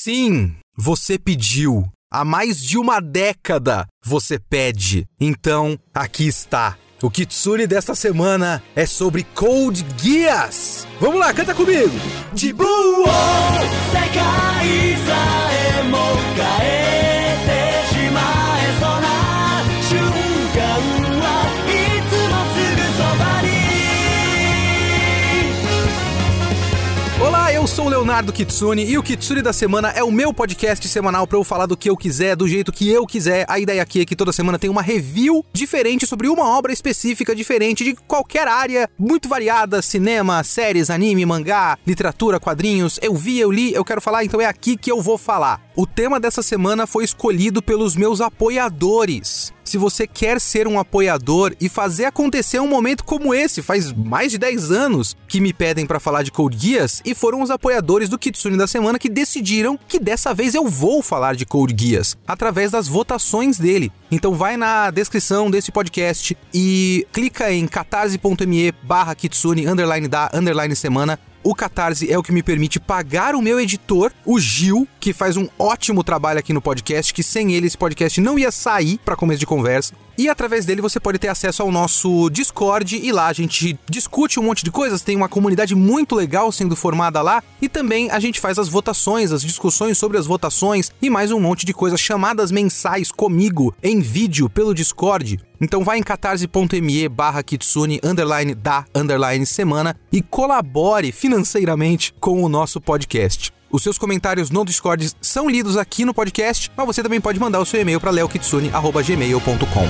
Sim, você pediu. Há mais de uma década você pede. Então, aqui está. O Kitsune desta semana é sobre Code Geass. Vamos lá, canta comigo. De boa! 世 sou o Leonardo Kitsune e o Kitsune da Semana é o meu podcast semanal para eu falar do que eu quiser, do jeito que eu quiser. A ideia aqui é que toda semana tem uma review diferente sobre uma obra específica diferente de qualquer área, muito variada, cinema, séries, anime, mangá, literatura, quadrinhos. Eu vi, eu li, eu quero falar, então é aqui que eu vou falar. O tema dessa semana foi escolhido pelos meus apoiadores. Se você quer ser um apoiador e fazer acontecer um momento como esse, faz mais de 10 anos que me pedem para falar de Code Geass e foram os apoiadores do Kitsune da semana que decidiram que dessa vez eu vou falar de Code Geass através das votações dele. Então vai na descrição desse podcast e clica em catarse.me barra kitsune underline da underline semana o Catarse é o que me permite pagar o meu editor, o Gil, que faz um ótimo trabalho aqui no podcast, que sem ele esse podcast não ia sair para começo de conversa. E através dele você pode ter acesso ao nosso Discord e lá a gente discute um monte de coisas, tem uma comunidade muito legal sendo formada lá e também a gente faz as votações, as discussões sobre as votações e mais um monte de coisas chamadas mensais comigo em vídeo pelo Discord. Então vai em catarse.me barra kitsune underline da underline semana e colabore financeiramente com o nosso podcast. Os seus comentários no Discord são lidos aqui no podcast, mas você também pode mandar o seu e-mail para leokitsune.gmail.com.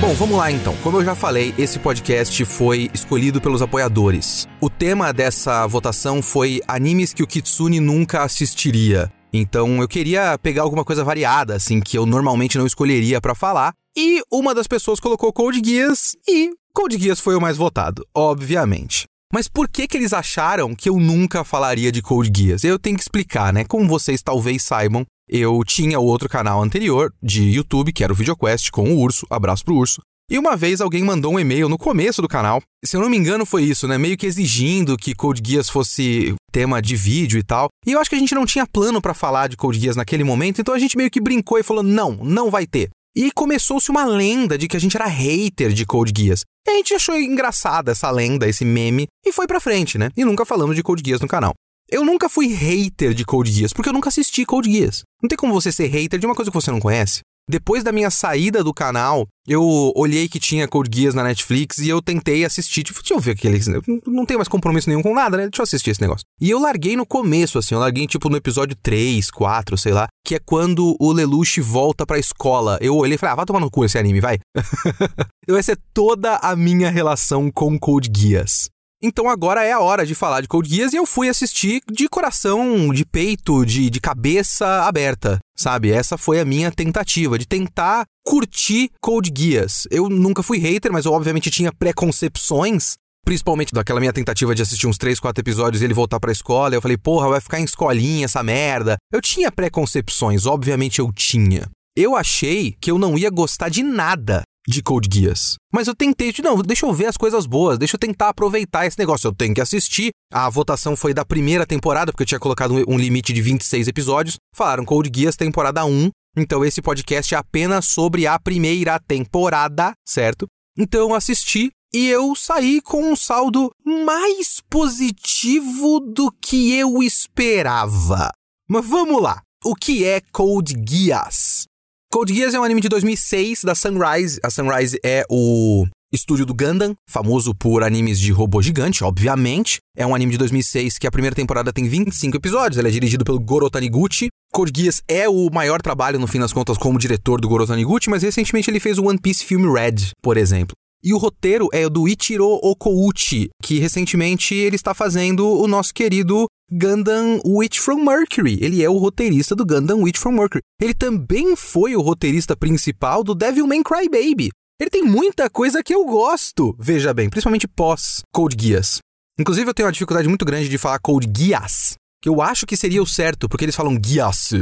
Bom, vamos lá então. Como eu já falei, esse podcast foi escolhido pelos apoiadores. O tema dessa votação foi animes que o Kitsune nunca assistiria. Então eu queria pegar alguma coisa variada, assim, que eu normalmente não escolheria pra falar. E uma das pessoas colocou Code Geass e Code Geass foi o mais votado, obviamente. Mas por que que eles acharam que eu nunca falaria de Code Geass? Eu tenho que explicar, né? Como vocês talvez saibam, eu tinha o outro canal anterior de YouTube, que era o VideoQuest com o Urso, abraço pro Urso. E uma vez alguém mandou um e-mail no começo do canal, se eu não me engano foi isso, né? Meio que exigindo que Code Geass fosse tema de vídeo e tal. E eu acho que a gente não tinha plano pra falar de Code Geass naquele momento, então a gente meio que brincou e falou: não, não vai ter. E começou-se uma lenda de que a gente era hater de Code Geass. E a gente achou engraçada essa lenda, esse meme, e foi pra frente, né? E nunca falamos de Code Geass no canal. Eu nunca fui hater de Code Geass, porque eu nunca assisti Code Geass. Não tem como você ser hater de uma coisa que você não conhece. Depois da minha saída do canal, eu olhei que tinha Code Geass na Netflix e eu tentei assistir. Tipo, deixa eu ver aquele. Não tenho mais compromisso nenhum com nada, né? Deixa eu assistir esse negócio. E eu larguei no começo, assim. Eu larguei, tipo, no episódio 3, 4, sei lá. Que é quando o Lelouch volta pra escola. Eu olhei e falei, ah, vai tomar no cu esse anime, vai. então, essa é toda a minha relação com Code Geass. Então agora é a hora de falar de Code Geass e eu fui assistir de coração, de peito, de, de cabeça aberta, sabe? Essa foi a minha tentativa, de tentar curtir Code Geass. Eu nunca fui hater, mas eu obviamente tinha preconcepções, principalmente daquela minha tentativa de assistir uns 3, 4 episódios e ele voltar pra escola. Eu falei, porra, vai ficar em escolinha essa merda. Eu tinha preconcepções, obviamente eu tinha. Eu achei que eu não ia gostar de nada de Code Geass. Mas eu tentei, não, deixa eu ver as coisas boas, deixa eu tentar aproveitar esse negócio. Eu tenho que assistir. A votação foi da primeira temporada, porque eu tinha colocado um, um limite de 26 episódios. Falaram Code Geass temporada 1. Então esse podcast é apenas sobre a primeira temporada, certo? Então eu assisti e eu saí com um saldo mais positivo do que eu esperava. Mas vamos lá. O que é Code Geass? Code Geass é um anime de 2006 da Sunrise. A Sunrise é o estúdio do Gundam, famoso por animes de robô gigante, obviamente. É um anime de 2006 que a primeira temporada tem 25 episódios. Ele é dirigido pelo Goro Taniguchi. Code Geass é o maior trabalho, no fim das contas, como diretor do Goro Taniguchi, mas recentemente ele fez o One Piece Film Red, por exemplo. E o roteiro é do Ichiro Okouchi, que recentemente ele está fazendo o nosso querido Gundam Witch from Mercury. Ele é o roteirista do Gundam Witch from Mercury. Ele também foi o roteirista principal do Devilman Crybaby. Ele tem muita coisa que eu gosto, veja bem, principalmente pós Code Geass. Inclusive eu tenho uma dificuldade muito grande de falar Code Geass, que eu acho que seria o certo, porque eles falam Geass.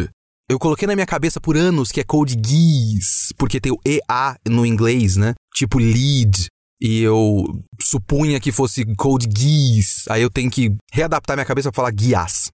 Eu coloquei na minha cabeça por anos que é Code Geass, porque tem o EA no inglês, né? Tipo lead. e eu supunha que fosse Code Geass. Aí eu tenho que readaptar minha cabeça pra falar Geass.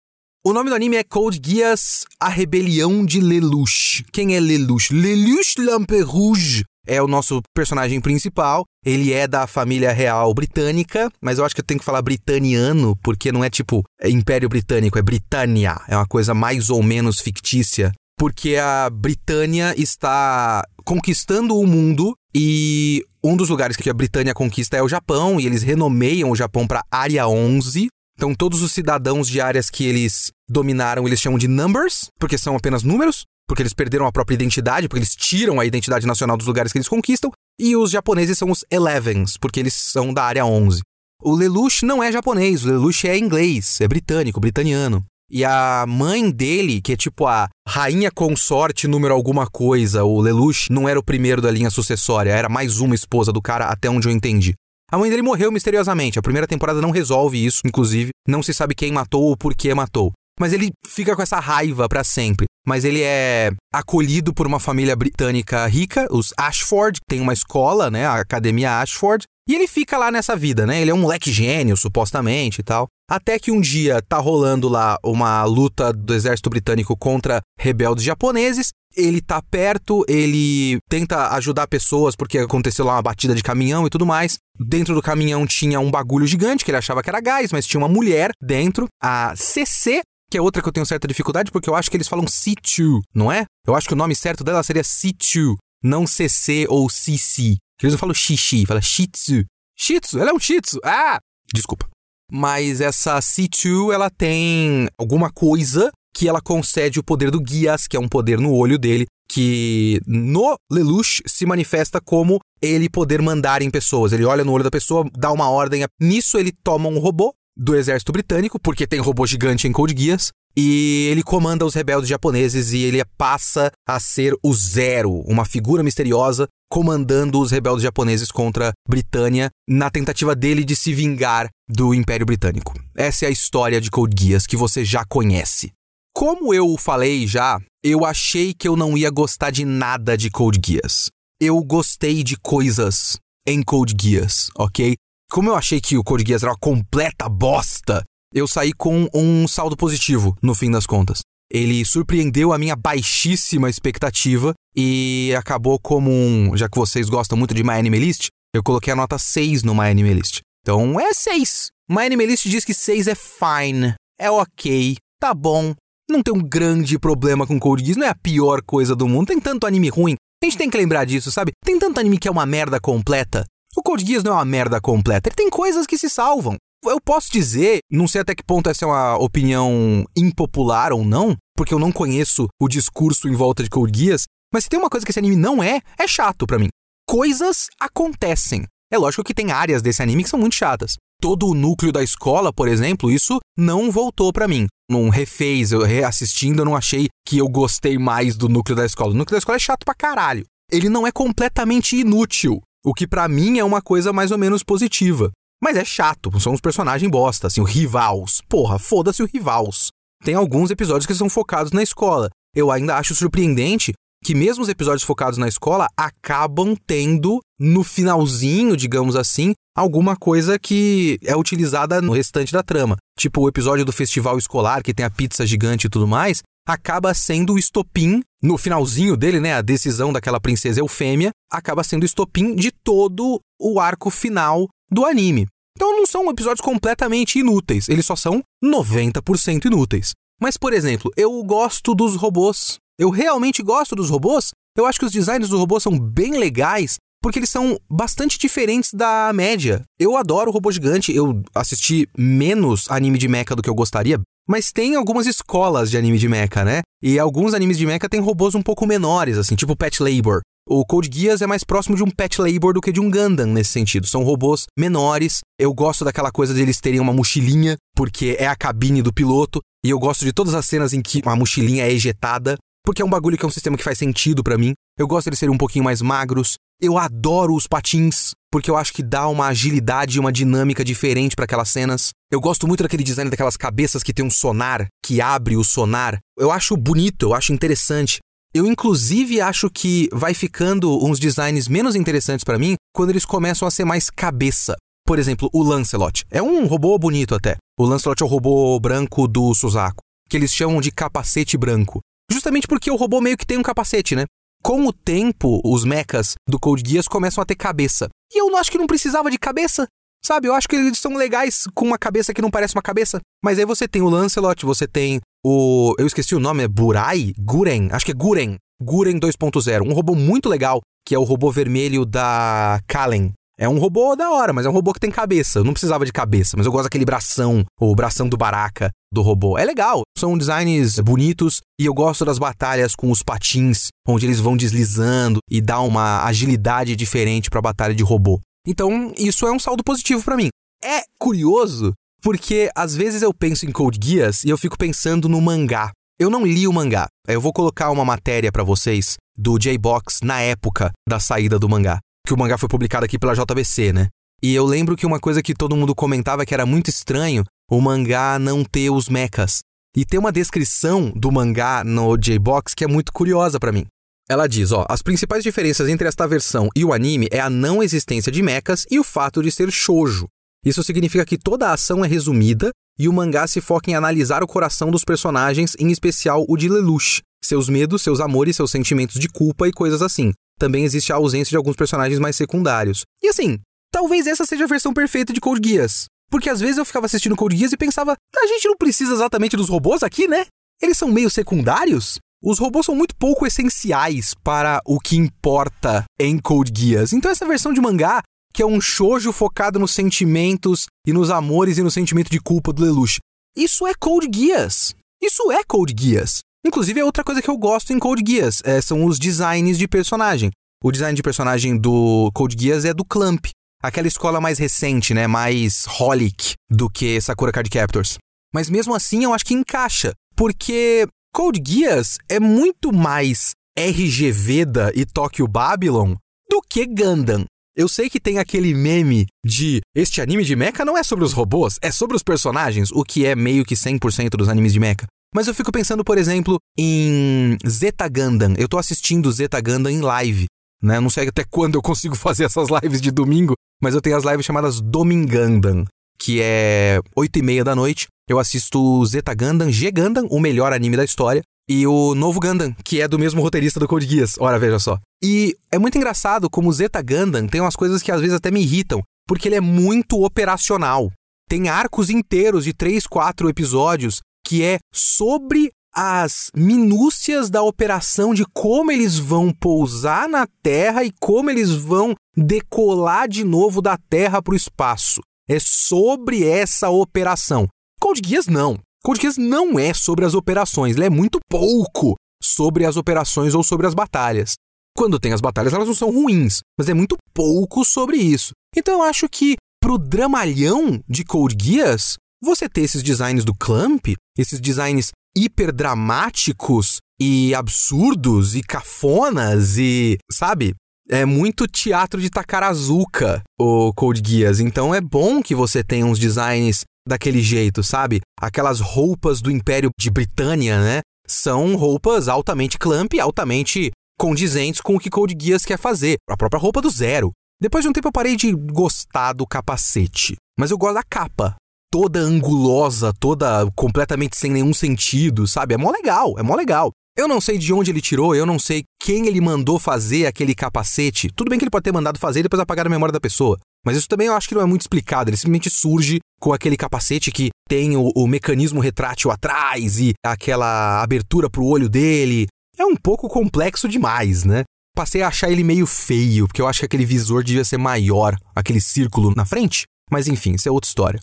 O nome do anime é Code Geass, A Rebelião de Lelouch. Quem é Lelouch? Lelouch Lamperouge é o nosso personagem principal. Ele é da família real britânica, mas eu acho que eu tenho que falar britaniano, porque não é tipo é Império Britânico, é Britânia. É uma coisa mais ou menos fictícia. Porque a Britânia está conquistando o mundo e um dos lugares que a Britânia conquista é o Japão, e eles renomeiam o Japão para Área 11. Então, todos os cidadãos de áreas que eles dominaram, eles chamam de numbers, porque são apenas números, porque eles perderam a própria identidade, porque eles tiram a identidade nacional dos lugares que eles conquistam. E os japoneses são os elevens, porque eles são da área 11. O Lelouch não é japonês, o Lelouch é inglês, é britânico, britaniano. E a mãe dele, que é tipo a rainha consorte número alguma coisa, o Lelouch não era o primeiro da linha sucessória, era mais uma esposa do cara, até onde eu entendi. A mãe dele morreu misteriosamente. A primeira temporada não resolve isso, inclusive. Não se sabe quem matou ou por que matou. Mas ele fica com essa raiva para sempre. Mas ele é acolhido por uma família britânica rica, os Ashford, tem uma escola, né, a Academia Ashford, e ele fica lá nessa vida, né? Ele é um moleque gênio, supostamente e tal. Até que um dia tá rolando lá uma luta do exército britânico contra rebeldes japoneses. Ele tá perto, ele tenta ajudar pessoas porque aconteceu lá uma batida de caminhão e tudo mais. Dentro do caminhão tinha um bagulho gigante que ele achava que era gás, mas tinha uma mulher dentro, a CC, que é outra que eu tenho certa dificuldade porque eu acho que eles falam C2, não é? Eu acho que o nome certo dela seria C2, não CC ou CC. Eles não falam xixi, fala shih tzu. Shih tzu, ela é um shih tzu. Ah! Desculpa. Mas essa C2, ela tem alguma coisa que ela concede o poder do Guias, que é um poder no olho dele, que no Lelouch se manifesta como ele poder mandar em pessoas. Ele olha no olho da pessoa, dá uma ordem. Nisso ele toma um robô do exército britânico, porque tem robô gigante em Code Geass, e ele comanda os rebeldes japoneses e ele passa a ser o Zero, uma figura misteriosa comandando os rebeldes japoneses contra Britânia na tentativa dele de se vingar do Império Britânico. Essa é a história de Code Geass que você já conhece. Como eu falei já, eu achei que eu não ia gostar de nada de Code Geass. Eu gostei de coisas em Code Geass, ok? Como eu achei que o Code Geass era uma completa bosta, eu saí com um saldo positivo, no fim das contas. Ele surpreendeu a minha baixíssima expectativa e acabou como um. Já que vocês gostam muito de My Anime List, eu coloquei a nota 6 no My Anime List. Então é 6. My Anime List diz que 6 é fine, é ok, tá bom. Não tem um grande problema com Code Geass, não é a pior coisa do mundo. Tem tanto anime ruim. A gente tem que lembrar disso, sabe? Tem tanto anime que é uma merda completa. O Code Geass não é uma merda completa. Ele tem coisas que se salvam eu posso dizer, não sei até que ponto essa é uma opinião impopular ou não, porque eu não conheço o discurso em volta de Code Geass, mas se tem uma coisa que esse anime não é, é chato para mim. Coisas acontecem. É lógico que tem áreas desse anime que são muito chatas. Todo o núcleo da escola, por exemplo, isso não voltou para mim. Não refez, eu reassistindo, eu não achei que eu gostei mais do núcleo da escola. O núcleo da escola é chato pra caralho. Ele não é completamente inútil, o que para mim é uma coisa mais ou menos positiva. Mas é chato, são uns personagens bosta, assim, o Rivals. Porra, foda-se o Rivals. Tem alguns episódios que são focados na escola. Eu ainda acho surpreendente que mesmo os episódios focados na escola acabam tendo, no finalzinho, digamos assim, alguma coisa que é utilizada no restante da trama. Tipo o episódio do festival escolar, que tem a pizza gigante e tudo mais, acaba sendo o estopim, no finalzinho dele, né, a decisão daquela princesa eufêmia, acaba sendo o estopim de todo o arco final do anime. Então não são episódios completamente inúteis, eles só são 90% inúteis. Mas, por exemplo, eu gosto dos robôs. Eu realmente gosto dos robôs. Eu acho que os designs dos robôs são bem legais, porque eles são bastante diferentes da média. Eu adoro o robô gigante, eu assisti menos anime de mecha do que eu gostaria, mas tem algumas escolas de anime de mecha, né? E alguns animes de mecha têm robôs um pouco menores, assim, tipo Pet Labor. O Code Geass é mais próximo de um Pet Labor do que de um Gundam nesse sentido. São robôs menores. Eu gosto daquela coisa de eles terem uma mochilinha, porque é a cabine do piloto. E eu gosto de todas as cenas em que uma mochilinha é ejetada, porque é um bagulho que é um sistema que faz sentido para mim. Eu gosto deles serem um pouquinho mais magros. Eu adoro os patins, porque eu acho que dá uma agilidade e uma dinâmica diferente para aquelas cenas. Eu gosto muito daquele design daquelas cabeças que tem um sonar, que abre o sonar. Eu acho bonito, eu acho interessante. Eu, inclusive, acho que vai ficando uns designs menos interessantes para mim quando eles começam a ser mais cabeça. Por exemplo, o Lancelot. É um robô bonito até. O Lancelot é o robô branco do Suzaku, que eles chamam de capacete branco. Justamente porque o robô meio que tem um capacete, né? Com o tempo, os mechas do Code Geass começam a ter cabeça. E eu acho que não precisava de cabeça. Sabe, eu acho que eles são legais com uma cabeça que não parece uma cabeça. Mas aí você tem o Lancelot, você tem o. Eu esqueci o nome, é Burai? Guren? Acho que é Guren. Guren 2.0. Um robô muito legal, que é o robô vermelho da Kalen. É um robô da hora, mas é um robô que tem cabeça. Eu não precisava de cabeça, mas eu gosto daquele bração, o bração do Baraka do robô. É legal, são designs bonitos e eu gosto das batalhas com os patins, onde eles vão deslizando e dá uma agilidade diferente para a batalha de robô. Então, isso é um saldo positivo para mim. É curioso porque às vezes eu penso em Code Geass e eu fico pensando no mangá. Eu não li o mangá. Eu vou colocar uma matéria para vocês do J-Box na época da saída do mangá, que o mangá foi publicado aqui pela JBC, né? E eu lembro que uma coisa que todo mundo comentava que era muito estranho, o mangá não ter os mechas. E tem uma descrição do mangá no J-Box que é muito curiosa para mim. Ela diz, ó, as principais diferenças entre esta versão e o anime é a não existência de mechas e o fato de ser shoujo. Isso significa que toda a ação é resumida e o mangá se foca em analisar o coração dos personagens, em especial o de Lelouch, seus medos, seus amores, seus sentimentos de culpa e coisas assim. Também existe a ausência de alguns personagens mais secundários. E assim, talvez essa seja a versão perfeita de Code Geass. Porque às vezes eu ficava assistindo Code Geass e pensava, a gente não precisa exatamente dos robôs aqui, né? Eles são meio secundários? Os robôs são muito pouco essenciais para o que importa em Code Geass. Então essa versão de mangá, que é um shoujo focado nos sentimentos e nos amores e no sentimento de culpa do Lelouch, isso é Code Geass. Isso é Code Geass. Inclusive é outra coisa que eu gosto em Code Geass, é, são os designs de personagem. O design de personagem do Code Geass é do Clamp, aquela escola mais recente, né, mais holic do que Sakura Card Captors. Mas mesmo assim eu acho que encaixa, porque Code Geass é muito mais RG Veda e Tokyo Babylon do que Gundam. Eu sei que tem aquele meme de este anime de mecha não é sobre os robôs, é sobre os personagens, o que é meio que 100% dos animes de mecha. Mas eu fico pensando, por exemplo, em Zeta Gundam. Eu tô assistindo Zeta Gundam em live, né? Não sei até quando eu consigo fazer essas lives de domingo, mas eu tenho as lives chamadas Domingandam, que é 8 e meia da noite. Eu assisto Zeta Gundam, G Gundam, o melhor anime da história, e o novo Gundam, que é do mesmo roteirista do Code Geass. Ora, veja só. E é muito engraçado como Zeta Gundam tem umas coisas que às vezes até me irritam, porque ele é muito operacional. Tem arcos inteiros de 3, 4 episódios que é sobre as minúcias da operação de como eles vão pousar na Terra e como eles vão decolar de novo da Terra para o espaço. É sobre essa operação. Code Geass não. Code Geass não é sobre as operações, ele é muito pouco sobre as operações ou sobre as batalhas. Quando tem as batalhas, elas não são ruins, mas é muito pouco sobre isso. Então eu acho que pro dramalhão de Code Geass, você ter esses designs do Clamp, esses designs hiperdramáticos e absurdos e cafonas e, sabe? É muito teatro de Takarazuka, o Code Geass. Então é bom que você tenha uns designs daquele jeito, sabe? Aquelas roupas do Império de Britânia, né? São roupas altamente clamp, altamente condizentes com o que Code Geass quer fazer. A própria roupa do Zero. Depois de um tempo eu parei de gostar do capacete, mas eu gosto da capa. Toda angulosa, toda completamente sem nenhum sentido, sabe? É mó legal, é mó legal. Eu não sei de onde ele tirou, eu não sei quem ele mandou fazer aquele capacete. Tudo bem que ele pode ter mandado fazer e depois apagar a memória da pessoa. Mas isso também eu acho que não é muito explicado. Ele simplesmente surge com aquele capacete que tem o, o mecanismo retrátil atrás e aquela abertura pro olho dele. É um pouco complexo demais, né? Passei a achar ele meio feio, porque eu acho que aquele visor devia ser maior, aquele círculo na frente. Mas enfim, isso é outra história.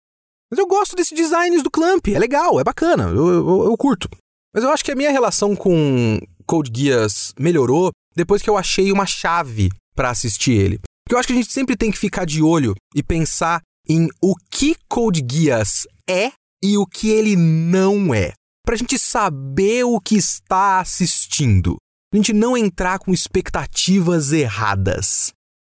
Mas eu gosto desse designs do Clamp, é legal, é bacana, eu, eu, eu curto. Mas eu acho que a minha relação com Code Geass melhorou depois que eu achei uma chave para assistir ele. Porque eu acho que a gente sempre tem que ficar de olho e pensar em o que Code Geass é e o que ele não é. Pra gente saber o que está assistindo. A gente não entrar com expectativas erradas.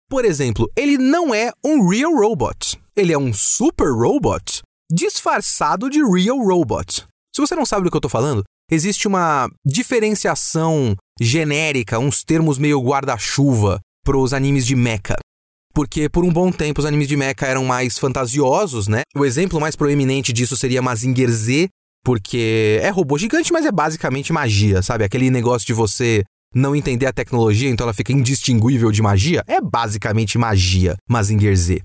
Por exemplo, ele não é um real robot. Ele é um super robot disfarçado de real robot. Se você não sabe do que eu tô falando, existe uma diferenciação genérica, uns termos meio guarda-chuva pros animes de mecha. Porque por um bom tempo os animes de mecha eram mais fantasiosos, né? O exemplo mais proeminente disso seria Mazinger Z, porque é robô gigante, mas é basicamente magia, sabe? Aquele negócio de você não entender a tecnologia, então ela fica indistinguível de magia, é basicamente magia, Mazinger Z.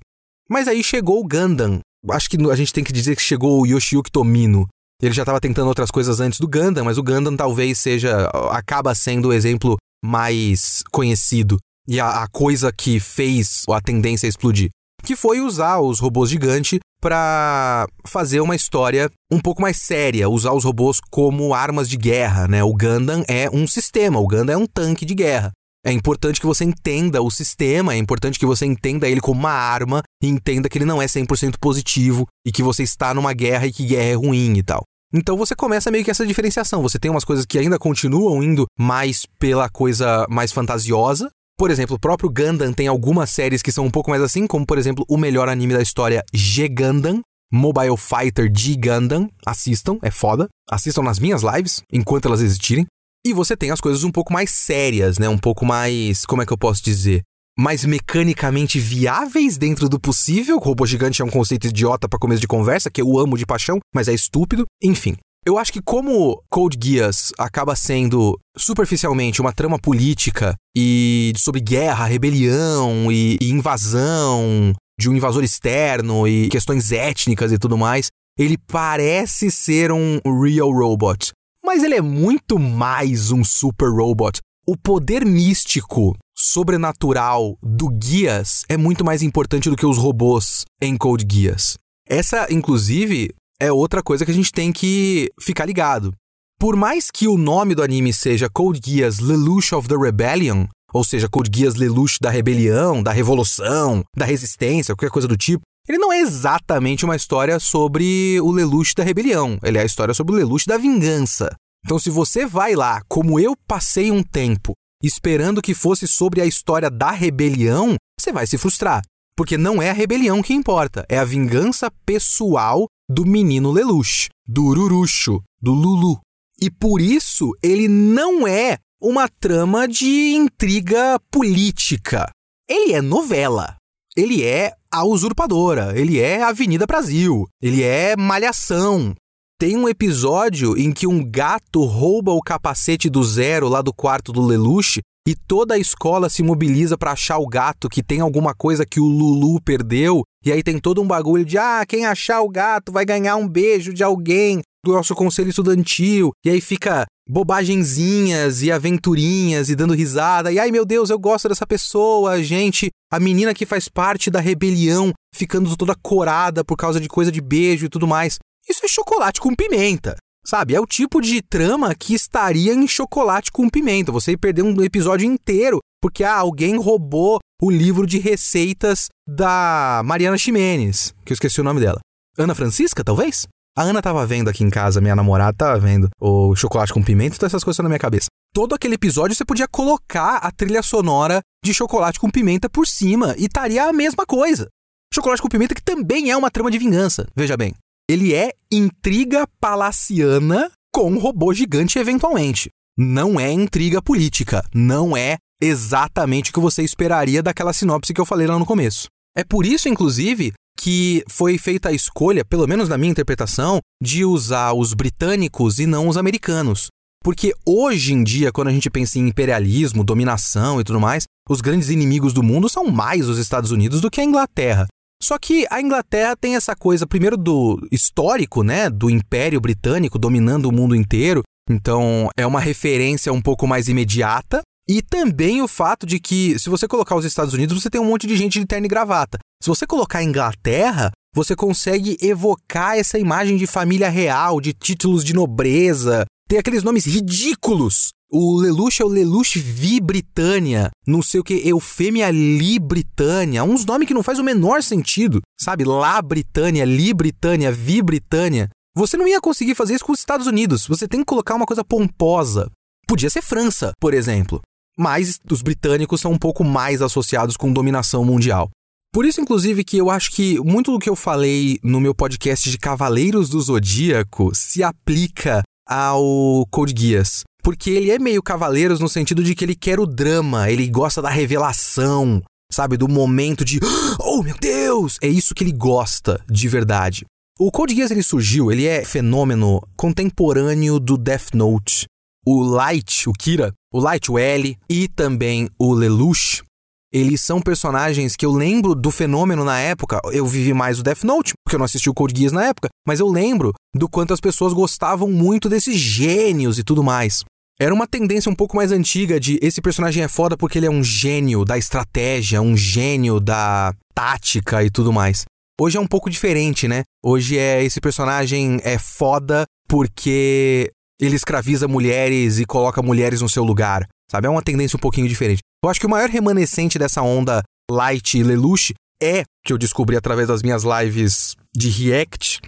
Mas aí chegou o Gundam. Acho que a gente tem que dizer que chegou o Yoshiyuki Tomino. Ele já estava tentando outras coisas antes do Gundam, mas o Gundam talvez seja acaba sendo o exemplo mais conhecido e a, a coisa que fez a tendência explodir, que foi usar os robôs gigantes para fazer uma história um pouco mais séria, usar os robôs como armas de guerra, né? O Gundam é um sistema, o Gundam é um tanque de guerra. É importante que você entenda o sistema, é importante que você entenda ele como uma arma e entenda que ele não é 100% positivo e que você está numa guerra e que guerra é ruim e tal. Então você começa meio que essa diferenciação. Você tem umas coisas que ainda continuam indo mais pela coisa mais fantasiosa, por exemplo, o próprio Gundam tem algumas séries que são um pouco mais assim, como por exemplo o melhor anime da história, G Gundam, Mobile Fighter G Gundam. Assistam, é foda. Assistam nas minhas lives, enquanto elas existirem. E você tem as coisas um pouco mais sérias, né? Um pouco mais. Como é que eu posso dizer? Mais mecanicamente viáveis dentro do possível. Robô gigante é um conceito idiota para começo de conversa, que eu amo de paixão, mas é estúpido. Enfim, eu acho que como Code Geass acaba sendo superficialmente uma trama política e sobre guerra, rebelião e, e invasão de um invasor externo e questões étnicas e tudo mais, ele parece ser um real robot, mas ele é muito mais um super robot. O poder místico, sobrenatural do Guias é muito mais importante do que os robôs em Code Geass. Essa, inclusive, é outra coisa que a gente tem que ficar ligado. Por mais que o nome do anime seja Code Geass Lelouch of the Rebellion, ou seja, Code Geass Lelouch da rebelião, da revolução, da resistência, qualquer coisa do tipo, ele não é exatamente uma história sobre o Lelouch da rebelião, ele é a história sobre o Lelouch da vingança. Então, se você vai lá, como eu passei um tempo, esperando que fosse sobre a história da rebelião, você vai se frustrar. Porque não é a rebelião que importa, é a vingança pessoal do menino Lelouch, do Ururucho, do Lulu. E por isso ele não é uma trama de intriga política. Ele é novela. Ele é a usurpadora, ele é Avenida Brasil, ele é malhação. Tem um episódio em que um gato rouba o capacete do Zero lá do quarto do Lelouch e toda a escola se mobiliza para achar o gato que tem alguma coisa que o Lulu perdeu. E aí tem todo um bagulho de ah, quem achar o gato vai ganhar um beijo de alguém do nosso conselho estudantil. E aí fica bobagenzinhas e aventurinhas e dando risada. E ai meu Deus, eu gosto dessa pessoa, gente. A menina que faz parte da rebelião ficando toda corada por causa de coisa de beijo e tudo mais. Isso é chocolate com pimenta. Sabe, é o tipo de trama que estaria em chocolate com pimenta. Você perder um episódio inteiro porque ah, alguém roubou o livro de receitas da Mariana Ximenes, que eu esqueci o nome dela. Ana Francisca, talvez? A Ana tava vendo aqui em casa, minha namorada tava vendo o chocolate com pimenta, todas essas coisas na minha cabeça. Todo aquele episódio você podia colocar a trilha sonora de chocolate com pimenta por cima e estaria a mesma coisa. Chocolate com pimenta que também é uma trama de vingança, veja bem ele é intriga palaciana com um robô gigante eventualmente. Não é intriga política, não é exatamente o que você esperaria daquela sinopse que eu falei lá no começo. É por isso, inclusive, que foi feita a escolha, pelo menos na minha interpretação, de usar os britânicos e não os americanos. Porque hoje em dia, quando a gente pensa em imperialismo, dominação e tudo mais, os grandes inimigos do mundo são mais os Estados Unidos do que a Inglaterra. Só que a Inglaterra tem essa coisa, primeiro, do histórico, né? Do Império Britânico dominando o mundo inteiro. Então, é uma referência um pouco mais imediata. E também o fato de que, se você colocar os Estados Unidos, você tem um monte de gente de terno e gravata. Se você colocar a Inglaterra, você consegue evocar essa imagem de família real, de títulos de nobreza. Tem aqueles nomes ridículos o Lelouch é o Lelouch Vi Britânia, não sei o que, Eufêmia Li Britânia, uns nomes que não faz o menor sentido, sabe? Lá Britânia, Li Britânia, Vi Britânia. Você não ia conseguir fazer isso com os Estados Unidos, você tem que colocar uma coisa pomposa. Podia ser França, por exemplo, mas os britânicos são um pouco mais associados com dominação mundial. Por isso, inclusive, que eu acho que muito do que eu falei no meu podcast de Cavaleiros do Zodíaco se aplica ao Code Geass. Porque ele é meio Cavaleiros no sentido de que ele quer o drama, ele gosta da revelação, sabe? Do momento de, oh meu Deus! É isso que ele gosta de verdade. O Code Geass ele surgiu, ele é fenômeno contemporâneo do Death Note. O Light, o Kira, o Light, o L e também o Lelouch, eles são personagens que eu lembro do fenômeno na época. Eu vivi mais o Death Note, porque eu não assisti o Code Geass na época, mas eu lembro do quanto as pessoas gostavam muito desses gênios e tudo mais. Era uma tendência um pouco mais antiga de esse personagem é foda porque ele é um gênio da estratégia, um gênio da tática e tudo mais. Hoje é um pouco diferente, né? Hoje é esse personagem é foda porque ele escraviza mulheres e coloca mulheres no seu lugar, sabe? É uma tendência um pouquinho diferente. Eu acho que o maior remanescente dessa onda Light e Lelouch é, que eu descobri através das minhas lives de React,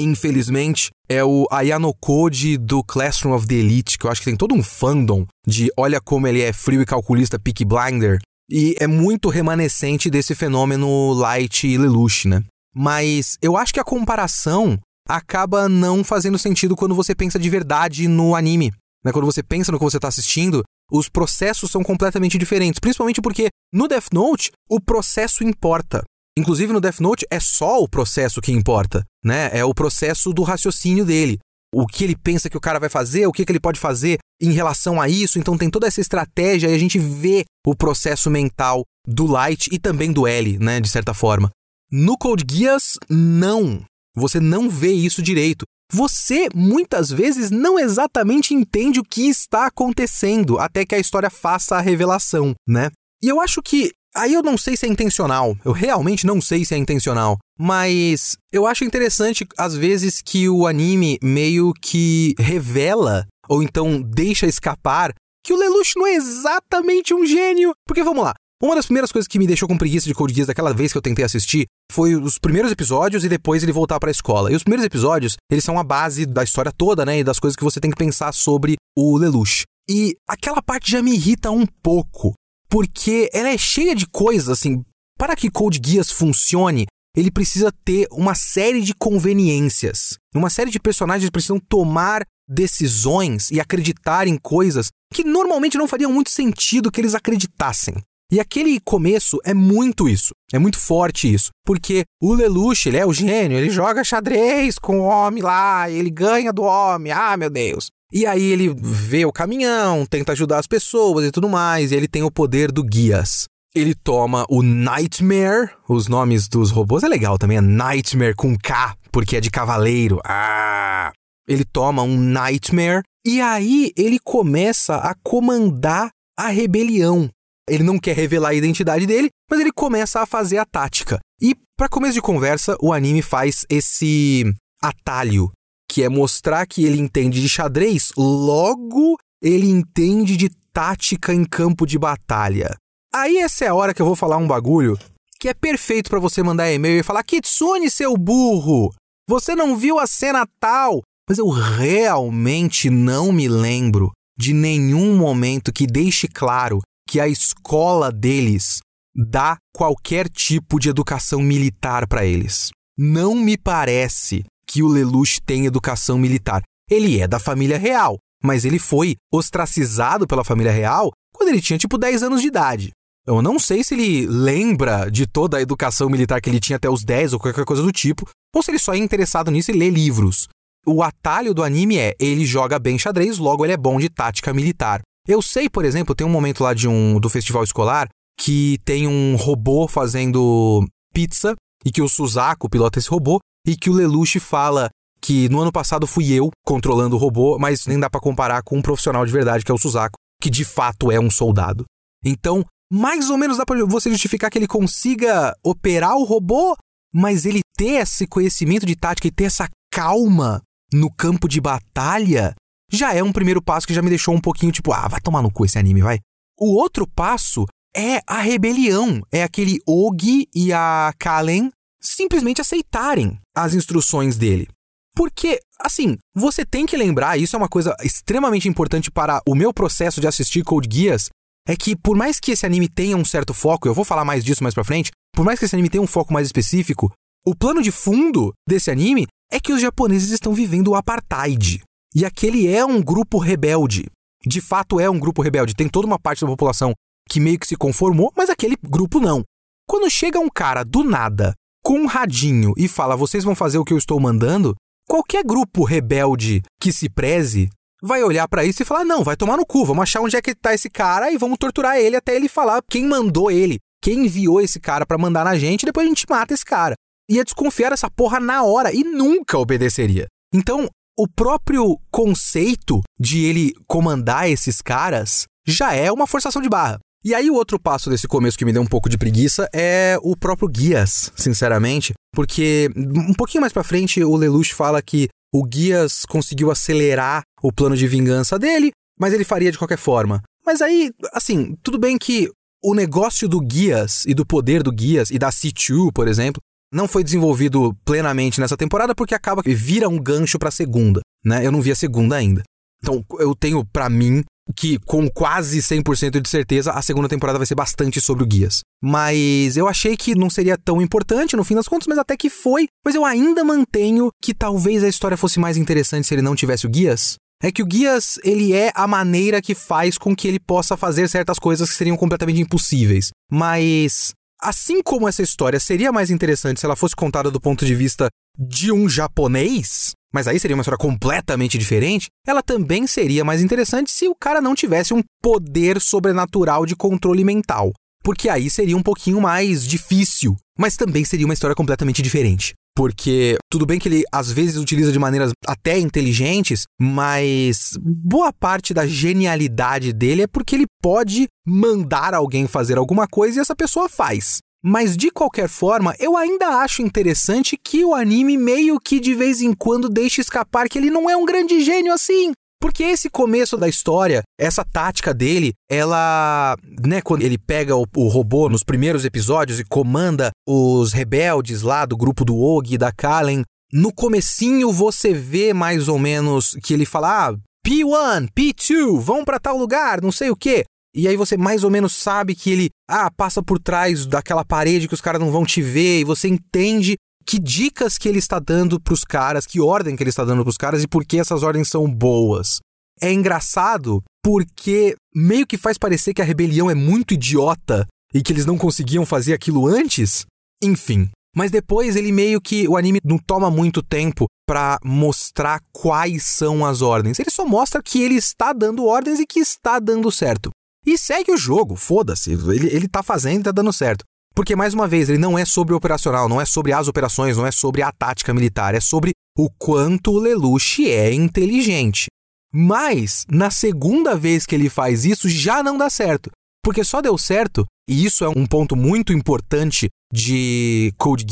infelizmente, é o Ayano Code do Classroom of the Elite, que eu acho que tem todo um fandom de olha como ele é frio e calculista, Peak Blinder, e é muito remanescente desse fenômeno Light e Lelouch, né? Mas eu acho que a comparação acaba não fazendo sentido quando você pensa de verdade no anime. Né? Quando você pensa no que você está assistindo, os processos são completamente diferentes. Principalmente porque no Death Note, o processo importa. Inclusive no Death Note é só o processo que importa, né? É o processo do raciocínio dele. O que ele pensa que o cara vai fazer, o que, que ele pode fazer em relação a isso. Então tem toda essa estratégia e a gente vê o processo mental do Light e também do L, né? De certa forma. No Code Geass, não. Você não vê isso direito. Você muitas vezes não exatamente entende o que está acontecendo até que a história faça a revelação, né? E eu acho que Aí eu não sei se é intencional, eu realmente não sei se é intencional, mas eu acho interessante às vezes que o anime meio que revela ou então deixa escapar que o Lelouch não é exatamente um gênio. Porque vamos lá, uma das primeiras coisas que me deixou com preguiça de Code Geass daquela vez que eu tentei assistir foi os primeiros episódios e depois ele voltar para a escola. E os primeiros episódios, eles são a base da história toda, né, e das coisas que você tem que pensar sobre o Lelouch. E aquela parte já me irrita um pouco, porque ela é cheia de coisas assim, para que Code Geass funcione, ele precisa ter uma série de conveniências. Uma série de personagens precisam tomar decisões e acreditar em coisas que normalmente não fariam muito sentido que eles acreditassem. E aquele começo é muito isso, é muito forte isso, porque o Lelouch, ele é o gênio, ele joga xadrez com o homem lá, ele ganha do homem, ah meu Deus. E aí ele vê o caminhão, tenta ajudar as pessoas e tudo mais, e ele tem o poder do guias. Ele toma o Nightmare, os nomes dos robôs é legal também, é Nightmare com K, porque é de cavaleiro. Ah! Ele toma um Nightmare e aí ele começa a comandar a rebelião. Ele não quer revelar a identidade dele, mas ele começa a fazer a tática. E para começo de conversa, o anime faz esse atalho, que é mostrar que ele entende de xadrez, logo ele entende de tática em campo de batalha. Aí essa é a hora que eu vou falar um bagulho que é perfeito para você mandar e-mail e falar: "Kitsune, seu burro, você não viu a cena tal?" Mas eu realmente não me lembro de nenhum momento que deixe claro que a escola deles dá qualquer tipo de educação militar para eles. Não me parece que o Lelouch tem educação militar. Ele é da família real, mas ele foi ostracizado pela família real quando ele tinha tipo 10 anos de idade. Eu não sei se ele lembra de toda a educação militar que ele tinha até os 10 ou qualquer coisa do tipo, ou se ele só é interessado nisso e lê livros. O atalho do anime é ele joga bem xadrez, logo ele é bom de tática militar. Eu sei, por exemplo, tem um momento lá de um do festival escolar que tem um robô fazendo pizza e que o Suzaku pilota esse robô e que o Lelouch fala que no ano passado fui eu controlando o robô, mas nem dá para comparar com um profissional de verdade que é o Suzaku, que de fato é um soldado. Então, mais ou menos dá para você justificar que ele consiga operar o robô, mas ele ter esse conhecimento de tática e ter essa calma no campo de batalha já é um primeiro passo que já me deixou um pouquinho tipo, ah, vai tomar no cu esse anime, vai. O outro passo é a rebelião. É aquele Og e a Kalen simplesmente aceitarem as instruções dele. Porque, assim, você tem que lembrar, isso é uma coisa extremamente importante para o meu processo de assistir Code Geass, é que por mais que esse anime tenha um certo foco, eu vou falar mais disso mais pra frente, por mais que esse anime tenha um foco mais específico, o plano de fundo desse anime é que os japoneses estão vivendo o apartheid. E aquele é um grupo rebelde. De fato é um grupo rebelde. Tem toda uma parte da população que meio que se conformou, mas aquele grupo não. Quando chega um cara do nada com um radinho e fala: "Vocês vão fazer o que eu estou mandando", qualquer grupo rebelde que se preze vai olhar para isso e falar: "Não, vai tomar no cu, vamos achar onde é que tá esse cara e vamos torturar ele até ele falar quem mandou ele, quem enviou esse cara para mandar na gente, e depois a gente mata esse cara". Ia desconfiar dessa porra na hora e nunca obedeceria. Então, o próprio conceito de ele comandar esses caras já é uma forçação de barra. E aí o outro passo desse começo que me deu um pouco de preguiça é o próprio Guias, sinceramente, porque um pouquinho mais para frente o Lelouch fala que o Guias conseguiu acelerar o plano de vingança dele, mas ele faria de qualquer forma. Mas aí, assim, tudo bem que o negócio do Guias e do poder do Guias e da C2, por exemplo, não foi desenvolvido plenamente nessa temporada porque acaba que vira um gancho para segunda, né? Eu não vi a segunda ainda. Então, eu tenho para mim que com quase 100% de certeza a segunda temporada vai ser bastante sobre o Guias. Mas eu achei que não seria tão importante no fim das contas, mas até que foi. Mas eu ainda mantenho que talvez a história fosse mais interessante se ele não tivesse o Guias. É que o Guias, ele é a maneira que faz com que ele possa fazer certas coisas que seriam completamente impossíveis. Mas assim como essa história seria mais interessante se ela fosse contada do ponto de vista de um japonês, mas aí seria uma história completamente diferente, ela também seria mais interessante se o cara não tivesse um poder sobrenatural de controle mental. Porque aí seria um pouquinho mais difícil, mas também seria uma história completamente diferente. Porque tudo bem que ele às vezes utiliza de maneiras até inteligentes, mas boa parte da genialidade dele é porque ele pode mandar alguém fazer alguma coisa e essa pessoa faz. Mas de qualquer forma, eu ainda acho interessante que o anime meio que de vez em quando deixe escapar que ele não é um grande gênio assim. Porque esse começo da história, essa tática dele, ela, né, quando ele pega o, o, robô nos primeiros episódios e comanda os rebeldes lá do grupo do Og e da Kalen, no comecinho você vê mais ou menos que ele fala: "Ah, P1, P2, vão para tal lugar, não sei o quê". E aí você mais ou menos sabe que ele, ah, passa por trás daquela parede que os caras não vão te ver, e você entende que dicas que ele está dando para os caras, que ordem que ele está dando para os caras e por que essas ordens são boas. É engraçado porque meio que faz parecer que a rebelião é muito idiota e que eles não conseguiam fazer aquilo antes. Enfim, mas depois ele meio que o anime não toma muito tempo para mostrar quais são as ordens. Ele só mostra que ele está dando ordens e que está dando certo. E segue o jogo, foda-se. Ele, ele tá fazendo e tá dando certo. Porque, mais uma vez, ele não é sobre o operacional, não é sobre as operações, não é sobre a tática militar, é sobre o quanto o Lelouch é inteligente. Mas, na segunda vez que ele faz isso, já não dá certo. Porque só deu certo, e isso é um ponto muito importante de Code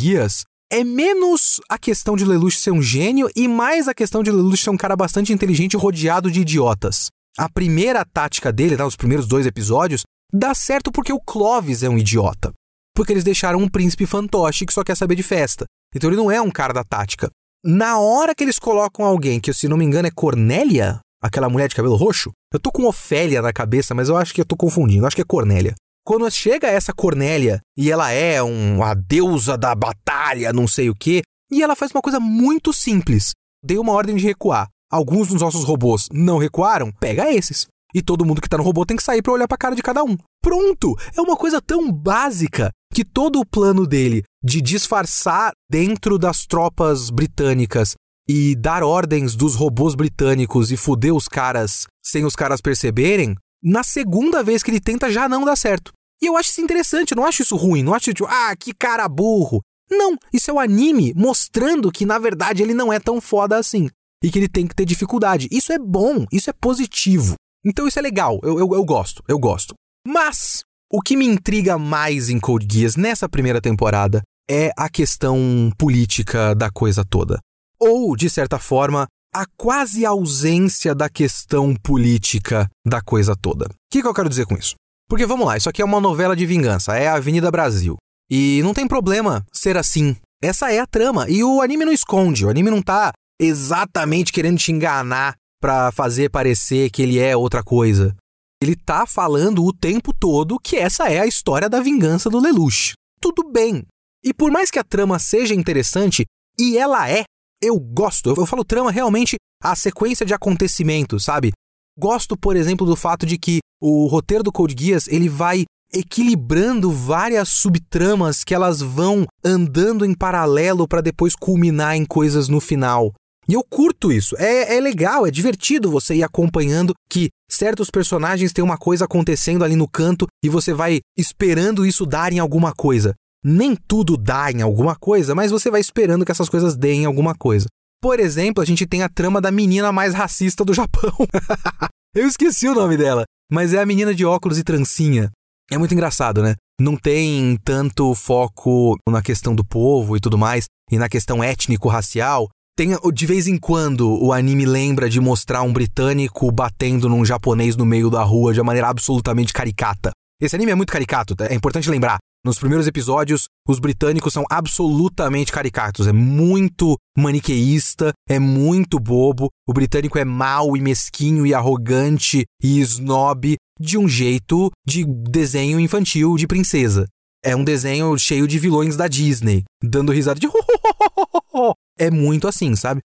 é menos a questão de Lelouch ser um gênio e mais a questão de Lelouch ser um cara bastante inteligente rodeado de idiotas. A primeira tática dele, tá, os primeiros dois episódios, dá certo porque o Clovis é um idiota. Porque eles deixaram um príncipe fantoche que só quer saber de festa. Então ele não é um cara da tática. Na hora que eles colocam alguém, que se não me engano é Cornélia, aquela mulher de cabelo roxo, eu tô com Ofélia na cabeça, mas eu acho que eu tô confundindo, eu acho que é Cornélia. Quando chega essa Cornélia e ela é um, a deusa da batalha, não sei o quê, e ela faz uma coisa muito simples. Dei uma ordem de recuar alguns dos nossos robôs não recuaram, pega esses. E todo mundo que tá no robô tem que sair para olhar para a cara de cada um. Pronto! É uma coisa tão básica que todo o plano dele de disfarçar dentro das tropas britânicas e dar ordens dos robôs britânicos e foder os caras sem os caras perceberem, na segunda vez que ele tenta já não dá certo. E eu acho isso interessante, eu não acho isso ruim, não acho tipo, ah, que cara burro. Não, isso é o anime mostrando que na verdade ele não é tão foda assim e que ele tem que ter dificuldade. Isso é bom, isso é positivo. Então isso é legal, eu, eu, eu gosto, eu gosto. Mas o que me intriga mais em Code Geass nessa primeira temporada é a questão política da coisa toda. Ou, de certa forma, a quase ausência da questão política da coisa toda. O que, que eu quero dizer com isso? Porque vamos lá, isso aqui é uma novela de vingança, é a Avenida Brasil. E não tem problema ser assim. Essa é a trama. E o anime não esconde, o anime não tá exatamente querendo te enganar para fazer parecer que ele é outra coisa. Ele tá falando o tempo todo que essa é a história da vingança do Lelouch. Tudo bem. E por mais que a trama seja interessante, e ela é, eu gosto. Eu, falo trama realmente a sequência de acontecimentos, sabe? Gosto, por exemplo, do fato de que o roteiro do Code Geass, ele vai equilibrando várias subtramas que elas vão andando em paralelo para depois culminar em coisas no final. E eu curto isso. É, é legal, é divertido você ir acompanhando que certos personagens têm uma coisa acontecendo ali no canto e você vai esperando isso dar em alguma coisa. Nem tudo dá em alguma coisa, mas você vai esperando que essas coisas deem em alguma coisa. Por exemplo, a gente tem a trama da menina mais racista do Japão. eu esqueci o nome dela, mas é a menina de óculos e trancinha. É muito engraçado, né? Não tem tanto foco na questão do povo e tudo mais, e na questão étnico-racial. Tem, de vez em quando, o anime lembra de mostrar um britânico batendo num japonês no meio da rua de uma maneira absolutamente caricata. Esse anime é muito caricato, é importante lembrar. Nos primeiros episódios, os britânicos são absolutamente caricatos. É muito maniqueísta, é muito bobo. O britânico é mau e mesquinho e arrogante e snob de um jeito de desenho infantil de princesa. É um desenho cheio de vilões da Disney, dando risada de É muito assim, sabe?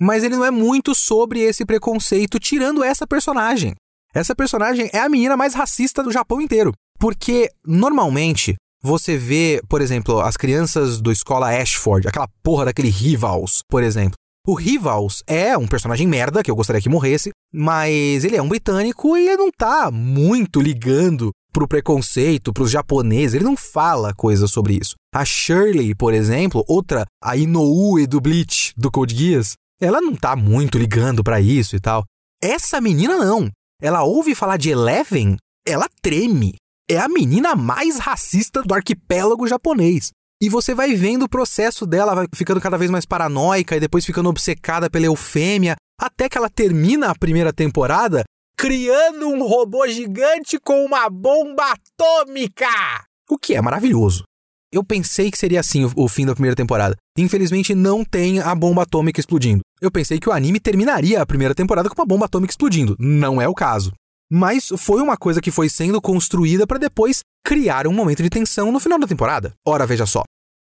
Mas ele não é muito sobre esse preconceito, tirando essa personagem. Essa personagem é a menina mais racista do Japão inteiro. Porque, normalmente, você vê, por exemplo, as crianças do escola Ashford, aquela porra daquele Rivals, por exemplo. O Rivals é um personagem merda, que eu gostaria que morresse, mas ele é um britânico e ele não tá muito ligando pro preconceito, pros japoneses, ele não fala coisas sobre isso. A Shirley, por exemplo, outra, a Inoue do Bleach, do Code Geass, ela não tá muito ligando para isso e tal. Essa menina não. Ela ouve falar de Eleven, ela treme é a menina mais racista do arquipélago japonês. E você vai vendo o processo dela, vai ficando cada vez mais paranoica e depois ficando obcecada pela eufêmia, até que ela termina a primeira temporada criando um robô gigante com uma bomba atômica! O que é maravilhoso. Eu pensei que seria assim o, fim da primeira temporada. Infelizmente não tem a bomba atômica explodindo. Eu pensei que o anime terminaria a primeira temporada com uma bomba atômica explodindo. Não é o caso. Mas foi uma coisa que foi sendo construída para depois criar um momento de tensão no final da temporada. Ora, veja só.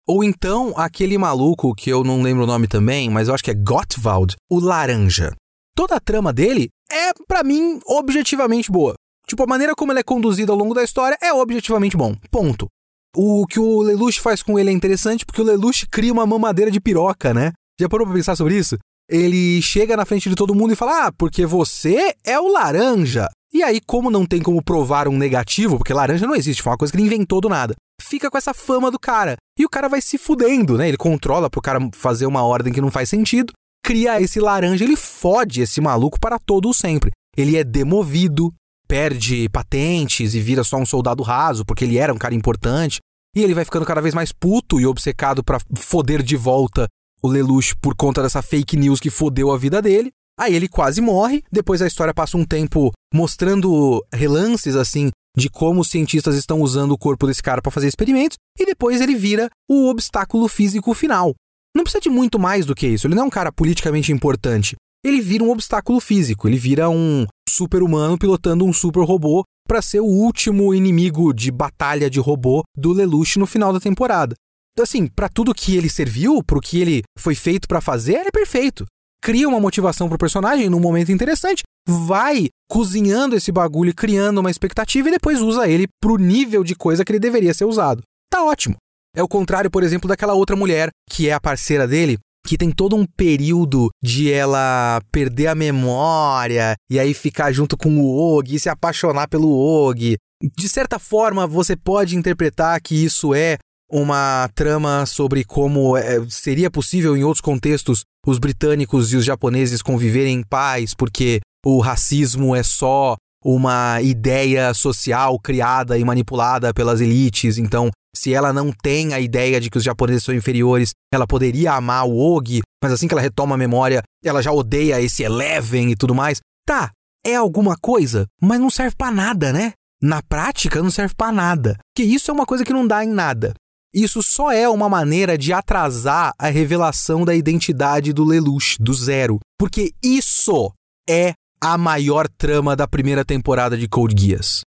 Ou então aquele maluco que eu não lembro o nome também, mas eu acho que é Gottwald, o laranja. Toda a trama dele é, para mim, objetivamente boa. Tipo, a maneira como ele é conduzido ao longo da história é objetivamente bom. Ponto. O que o Lelouch faz com ele é interessante porque o Lelouch cria uma mamadeira de piroca, né? Já parou pra pensar sobre isso? Ele chega na frente de todo mundo e fala: Ah, porque você é o laranja. E aí, como não tem como provar um negativo, porque laranja não existe, foi uma coisa que ele inventou do nada, fica com essa fama do cara. E o cara vai se fudendo, né? Ele controla pro cara fazer uma ordem que não faz sentido, cria esse laranja, ele fode esse maluco para todo o sempre. Ele é demovido, perde patentes e vira só um soldado raso, porque ele era um cara importante. E ele vai ficando cada vez mais puto e obcecado para foder de volta o Lelouch por conta dessa fake news que fodeu a vida dele. Aí ele quase morre, depois a história passa um tempo mostrando relances assim de como os cientistas estão usando o corpo desse cara para fazer experimentos, e depois ele vira o obstáculo físico final. Não precisa de muito mais do que isso, ele não é um cara politicamente importante. Ele vira um obstáculo físico, ele vira um super-humano pilotando um super robô para ser o último inimigo de batalha de robô do Lelouch no final da temporada. Então, assim, para tudo que ele serviu, pro que ele foi feito para fazer, ele é perfeito cria uma motivação pro personagem num momento interessante, vai cozinhando esse bagulho, criando uma expectativa e depois usa ele pro nível de coisa que ele deveria ser usado. Tá ótimo. É o contrário, por exemplo, daquela outra mulher que é a parceira dele, que tem todo um período de ela perder a memória e aí ficar junto com o Og e se apaixonar pelo Og. De certa forma, você pode interpretar que isso é uma trama sobre como é, seria possível em outros contextos os britânicos e os japoneses conviverem em paz, porque o racismo é só uma ideia social criada e manipulada pelas elites. Então, se ela não tem a ideia de que os japoneses são inferiores, ela poderia amar o Og, mas assim que ela retoma a memória, ela já odeia esse Eleven e tudo mais. Tá, é alguma coisa, mas não serve para nada, né? Na prática, não serve para nada. Que isso é uma coisa que não dá em nada. Isso só é uma maneira de atrasar a revelação da identidade do Lelouch, do Zero. Porque isso é a maior trama da primeira temporada de Code Geass.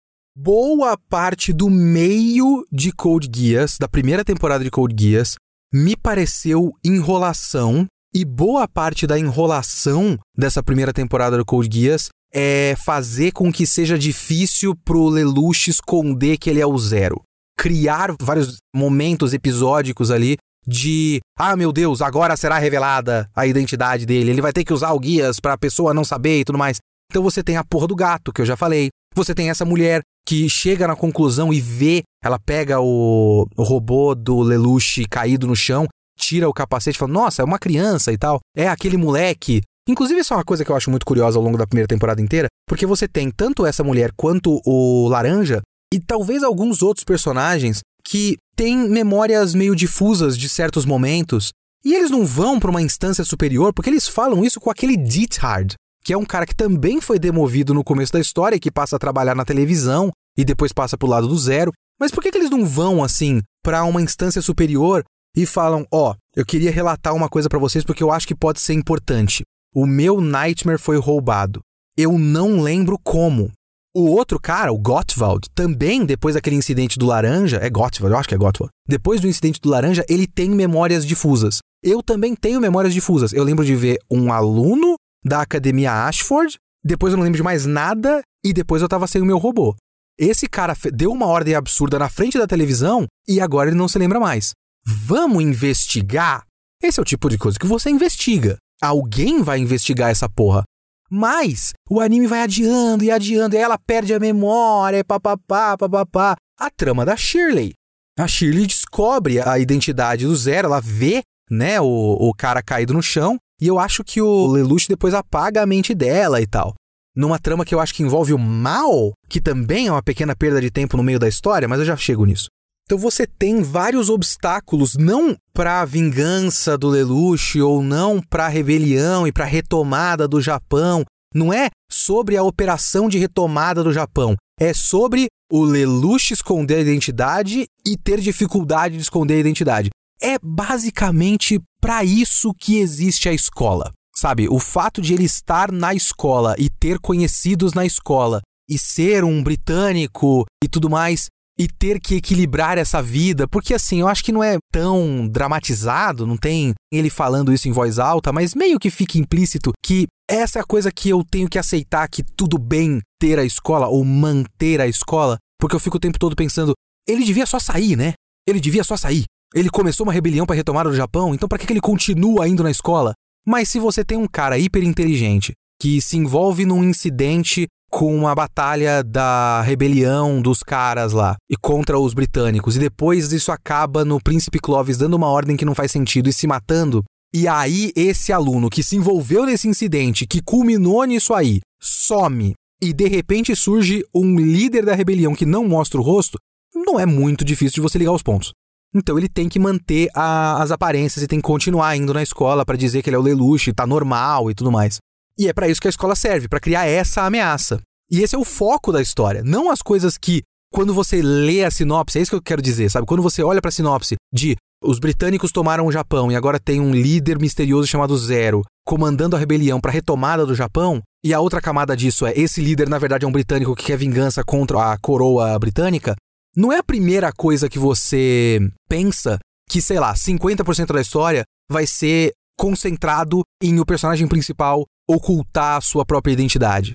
Boa parte do meio de Code Geass, da primeira temporada de Code Geass, me pareceu enrolação E boa parte da enrolação dessa primeira temporada do Code Geass é fazer com que seja difícil pro Lelouch esconder que ele é o Zero. Criar vários momentos episódicos ali de, ah, meu Deus, agora será revelada a identidade dele. Ele vai ter que usar o guias pra pessoa não saber e tudo mais. Então você tem a porra do gato, que eu já falei. Você tem essa mulher que chega na conclusão e vê, ela pega o, o robô do Lelouch caído no chão, tira o capacete e fala: Nossa, é uma criança e tal. É aquele moleque. Inclusive, isso é uma coisa que eu acho muito curiosa ao longo da primeira temporada inteira, porque você tem tanto essa mulher quanto o Laranja e talvez alguns outros personagens que têm memórias meio difusas de certos momentos. E eles não vão para uma instância superior porque eles falam isso com aquele Dithard, que é um cara que também foi demovido no começo da história e que passa a trabalhar na televisão e depois passa pro lado do zero. Mas por que, que eles não vão assim para uma instância superior e falam: "Ó, oh, eu queria relatar uma coisa para vocês porque eu acho que pode ser importante. O meu Nightmare foi roubado. Eu não lembro como. O outro cara, o Gottwald, também depois daquele incidente do laranja, é Gottwald, eu acho que é Gottwald. Depois do incidente do laranja, ele tem memórias difusas. Eu também tenho memórias difusas. Eu lembro de ver um aluno da academia Ashford, depois eu não lembro de mais nada e depois eu tava sem o meu robô. Esse cara deu uma ordem absurda na frente da televisão e agora ele não se lembra mais. Vamos investigar? Esse é o tipo de coisa que você investiga. Alguém vai investigar essa porra. Mas o anime vai adiando e adiando, e ela perde a memória, papapá, papapá. A trama da Shirley. A Shirley descobre a identidade do Zero, ela vê, né, o, o cara caído no chão, e eu acho que o Lelouch depois apaga a mente dela e tal. Numa trama que eu acho que envolve o mal, que também é uma pequena perda de tempo no meio da história, mas eu já chego nisso. Então você tem vários obstáculos, não para a vingança do Lelouch ou não para a rebelião e para a retomada do Japão. Não é sobre a operação de retomada do Japão. É sobre o Lelouch esconder a identidade e ter dificuldade de esconder a identidade. É basicamente para isso que existe a escola. Sabe, o fato de ele estar na escola e ter conhecidos na escola e ser um britânico e tudo mais e ter que equilibrar essa vida, porque assim, eu acho que não é tão dramatizado, não tem ele falando isso em voz alta, mas meio que fica implícito que essa é a coisa que eu tenho que aceitar que tudo bem ter a escola ou manter a escola, porque eu fico o tempo todo pensando, ele devia só sair, né? Ele devia só sair. Ele começou uma rebelião para retomar o Japão, então para que ele continua indo na escola? Mas se você tem um cara hiper inteligente que se envolve num incidente com uma batalha da rebelião dos caras lá e contra os britânicos. E depois isso acaba no Príncipe Clovis dando uma ordem que não faz sentido e se matando. E aí esse aluno que se envolveu nesse incidente, que culminou nisso aí, some e de repente surge um líder da rebelião que não mostra o rosto, não é muito difícil de você ligar os pontos. Então ele tem que manter a, as aparências e tem que continuar indo na escola para dizer que ele é o Lelouch, tá normal e tudo mais. E é para isso que a escola serve, para criar essa ameaça. E esse é o foco da história, não as coisas que quando você lê a sinopse, é isso que eu quero dizer, sabe? Quando você olha para a sinopse de os britânicos tomaram o Japão e agora tem um líder misterioso chamado Zero comandando a rebelião para retomada do Japão, e a outra camada disso é esse líder na verdade é um britânico que quer vingança contra a coroa britânica, não é a primeira coisa que você pensa que, sei lá, 50% da história vai ser concentrado em o personagem principal ocultar a sua própria identidade.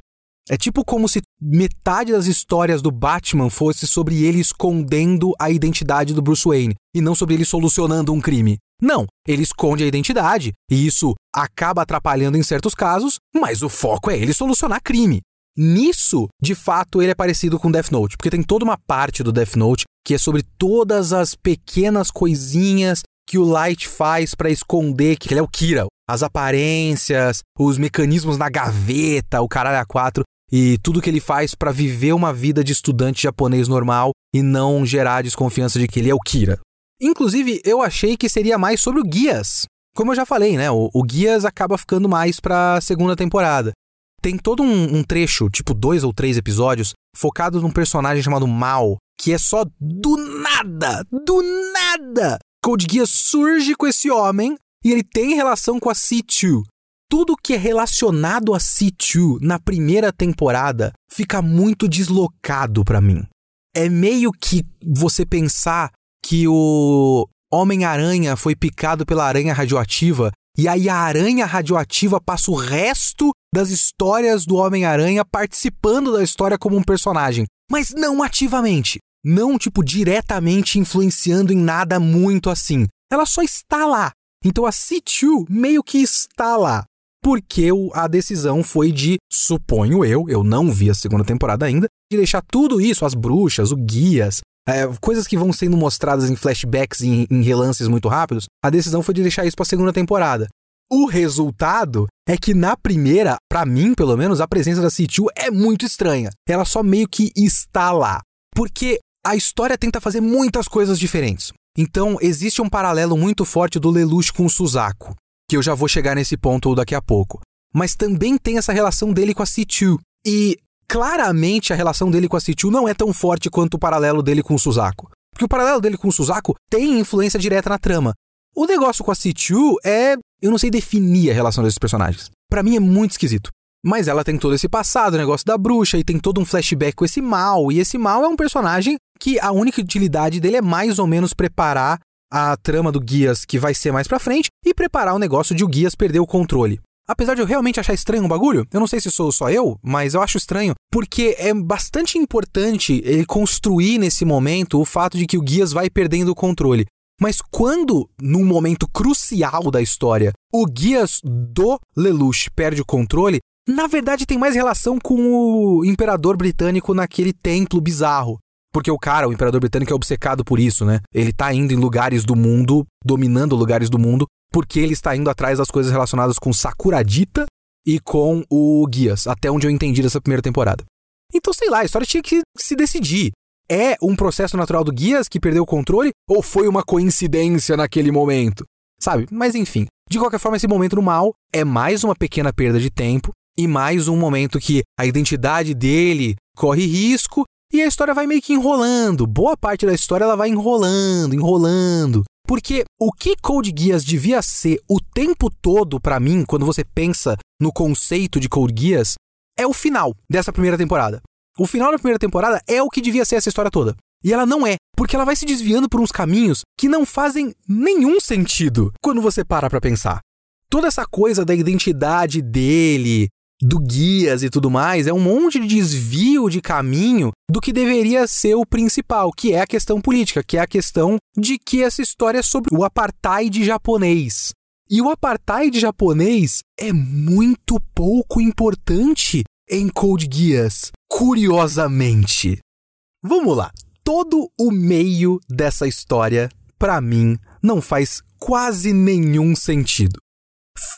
É tipo como se metade das histórias do Batman fosse sobre ele escondendo a identidade do Bruce Wayne e não sobre ele solucionando um crime. Não, ele esconde a identidade e isso acaba atrapalhando em certos casos, mas o foco é ele solucionar crime. Nisso, de fato, ele é parecido com Death Note, porque tem toda uma parte do Death Note que é sobre todas as pequenas coisinhas que o Light faz para esconder que ele é o Kira, as aparências, os mecanismos na gaveta, o caralho a quatro e tudo que ele faz para viver uma vida de estudante japonês normal e não gerar desconfiança de que ele é o Kira. Inclusive, eu achei que seria mais sobre o Guias. Como eu já falei, né? O, o Guias acaba ficando mais pra segunda temporada. Tem todo um, um trecho, tipo dois ou três episódios, focado num personagem chamado Mal, que é só do nada, do nada. Code Geass surge com esse homem e ele tem relação com a C2. Tudo que é relacionado a C2 na primeira temporada fica muito deslocado para mim. É meio que você pensar que o Homem-Aranha foi picado pela aranha radioativa E aí a aranha radioativa passa o resto das histórias do Homem-Aranha participando da história como um personagem, mas não ativamente, não tipo diretamente influenciando em nada muito assim. Ela só está lá. Então a C2 meio que está lá. Porque a decisão foi de, suponho eu, eu não vi a segunda temporada ainda, de deixar tudo isso, as bruxas, o guias, é, coisas que vão sendo mostradas em flashbacks, em, em relances muito rápidos, a decisão foi de deixar isso para a segunda temporada. O resultado é que na primeira, para mim pelo menos, a presença da C2 é muito estranha. Ela só meio que está lá. Porque a história tenta fazer muitas coisas diferentes. Então, existe um paralelo muito forte do Lelouch com o Suzaku, que eu já vou chegar nesse ponto daqui a pouco. Mas também tem essa relação dele com a C2. E claramente a relação dele com a C2 não é tão forte quanto o paralelo dele com o Suzaku. Porque o paralelo dele com o Suzaku tem influência direta na trama. O negócio com a C2 é. Eu não sei definir a relação desses personagens. Para mim é muito esquisito. Mas ela tem todo esse passado, o negócio da bruxa, e tem todo um flashback com esse mal. E esse mal é um personagem que a única utilidade dele é mais ou menos preparar a trama do Guias que vai ser mais pra frente e preparar o negócio de o Guias perder o controle. Apesar de eu realmente achar estranho o bagulho, eu não sei se sou só eu, mas eu acho estranho, porque é bastante importante ele construir nesse momento o fato de que o Guias vai perdendo o controle. Mas quando, num momento crucial da história, o Guias do Lelouch perde o controle, na verdade tem mais relação com o imperador britânico naquele templo bizarro. Porque o cara, o imperador britânico, é obcecado por isso, né? Ele tá indo em lugares do mundo, dominando lugares do mundo, porque ele está indo atrás das coisas relacionadas com Sakuradita e com o Guias, até onde eu entendi dessa primeira temporada. Então, sei lá, a história tinha que se decidir. É um processo natural do Guias que perdeu o controle ou foi uma coincidência naquele momento? Sabe? Mas enfim, de qualquer forma, esse momento no mal é mais uma pequena perda de tempo e mais um momento que a identidade dele corre risco e a história vai meio que enrolando. Boa parte da história ela vai enrolando, enrolando. Porque o que Code Geass devia ser o tempo todo para mim, quando você pensa no conceito de Code Geass, é o final dessa primeira temporada. O final da primeira temporada é o que devia ser essa história toda. E ela não é, porque ela vai se desviando por uns caminhos que não fazem nenhum sentido quando você para pra pensar. Toda essa coisa da identidade dele, do guias e tudo mais, é um monte de desvio de caminho do que deveria ser o principal, que é a questão política, que é a questão de que essa história é sobre o apartheid japonês. E o apartheid japonês é muito pouco importante em Code Geass, curiosamente. Vamos lá, todo o meio dessa história, para mim, não faz quase nenhum sentido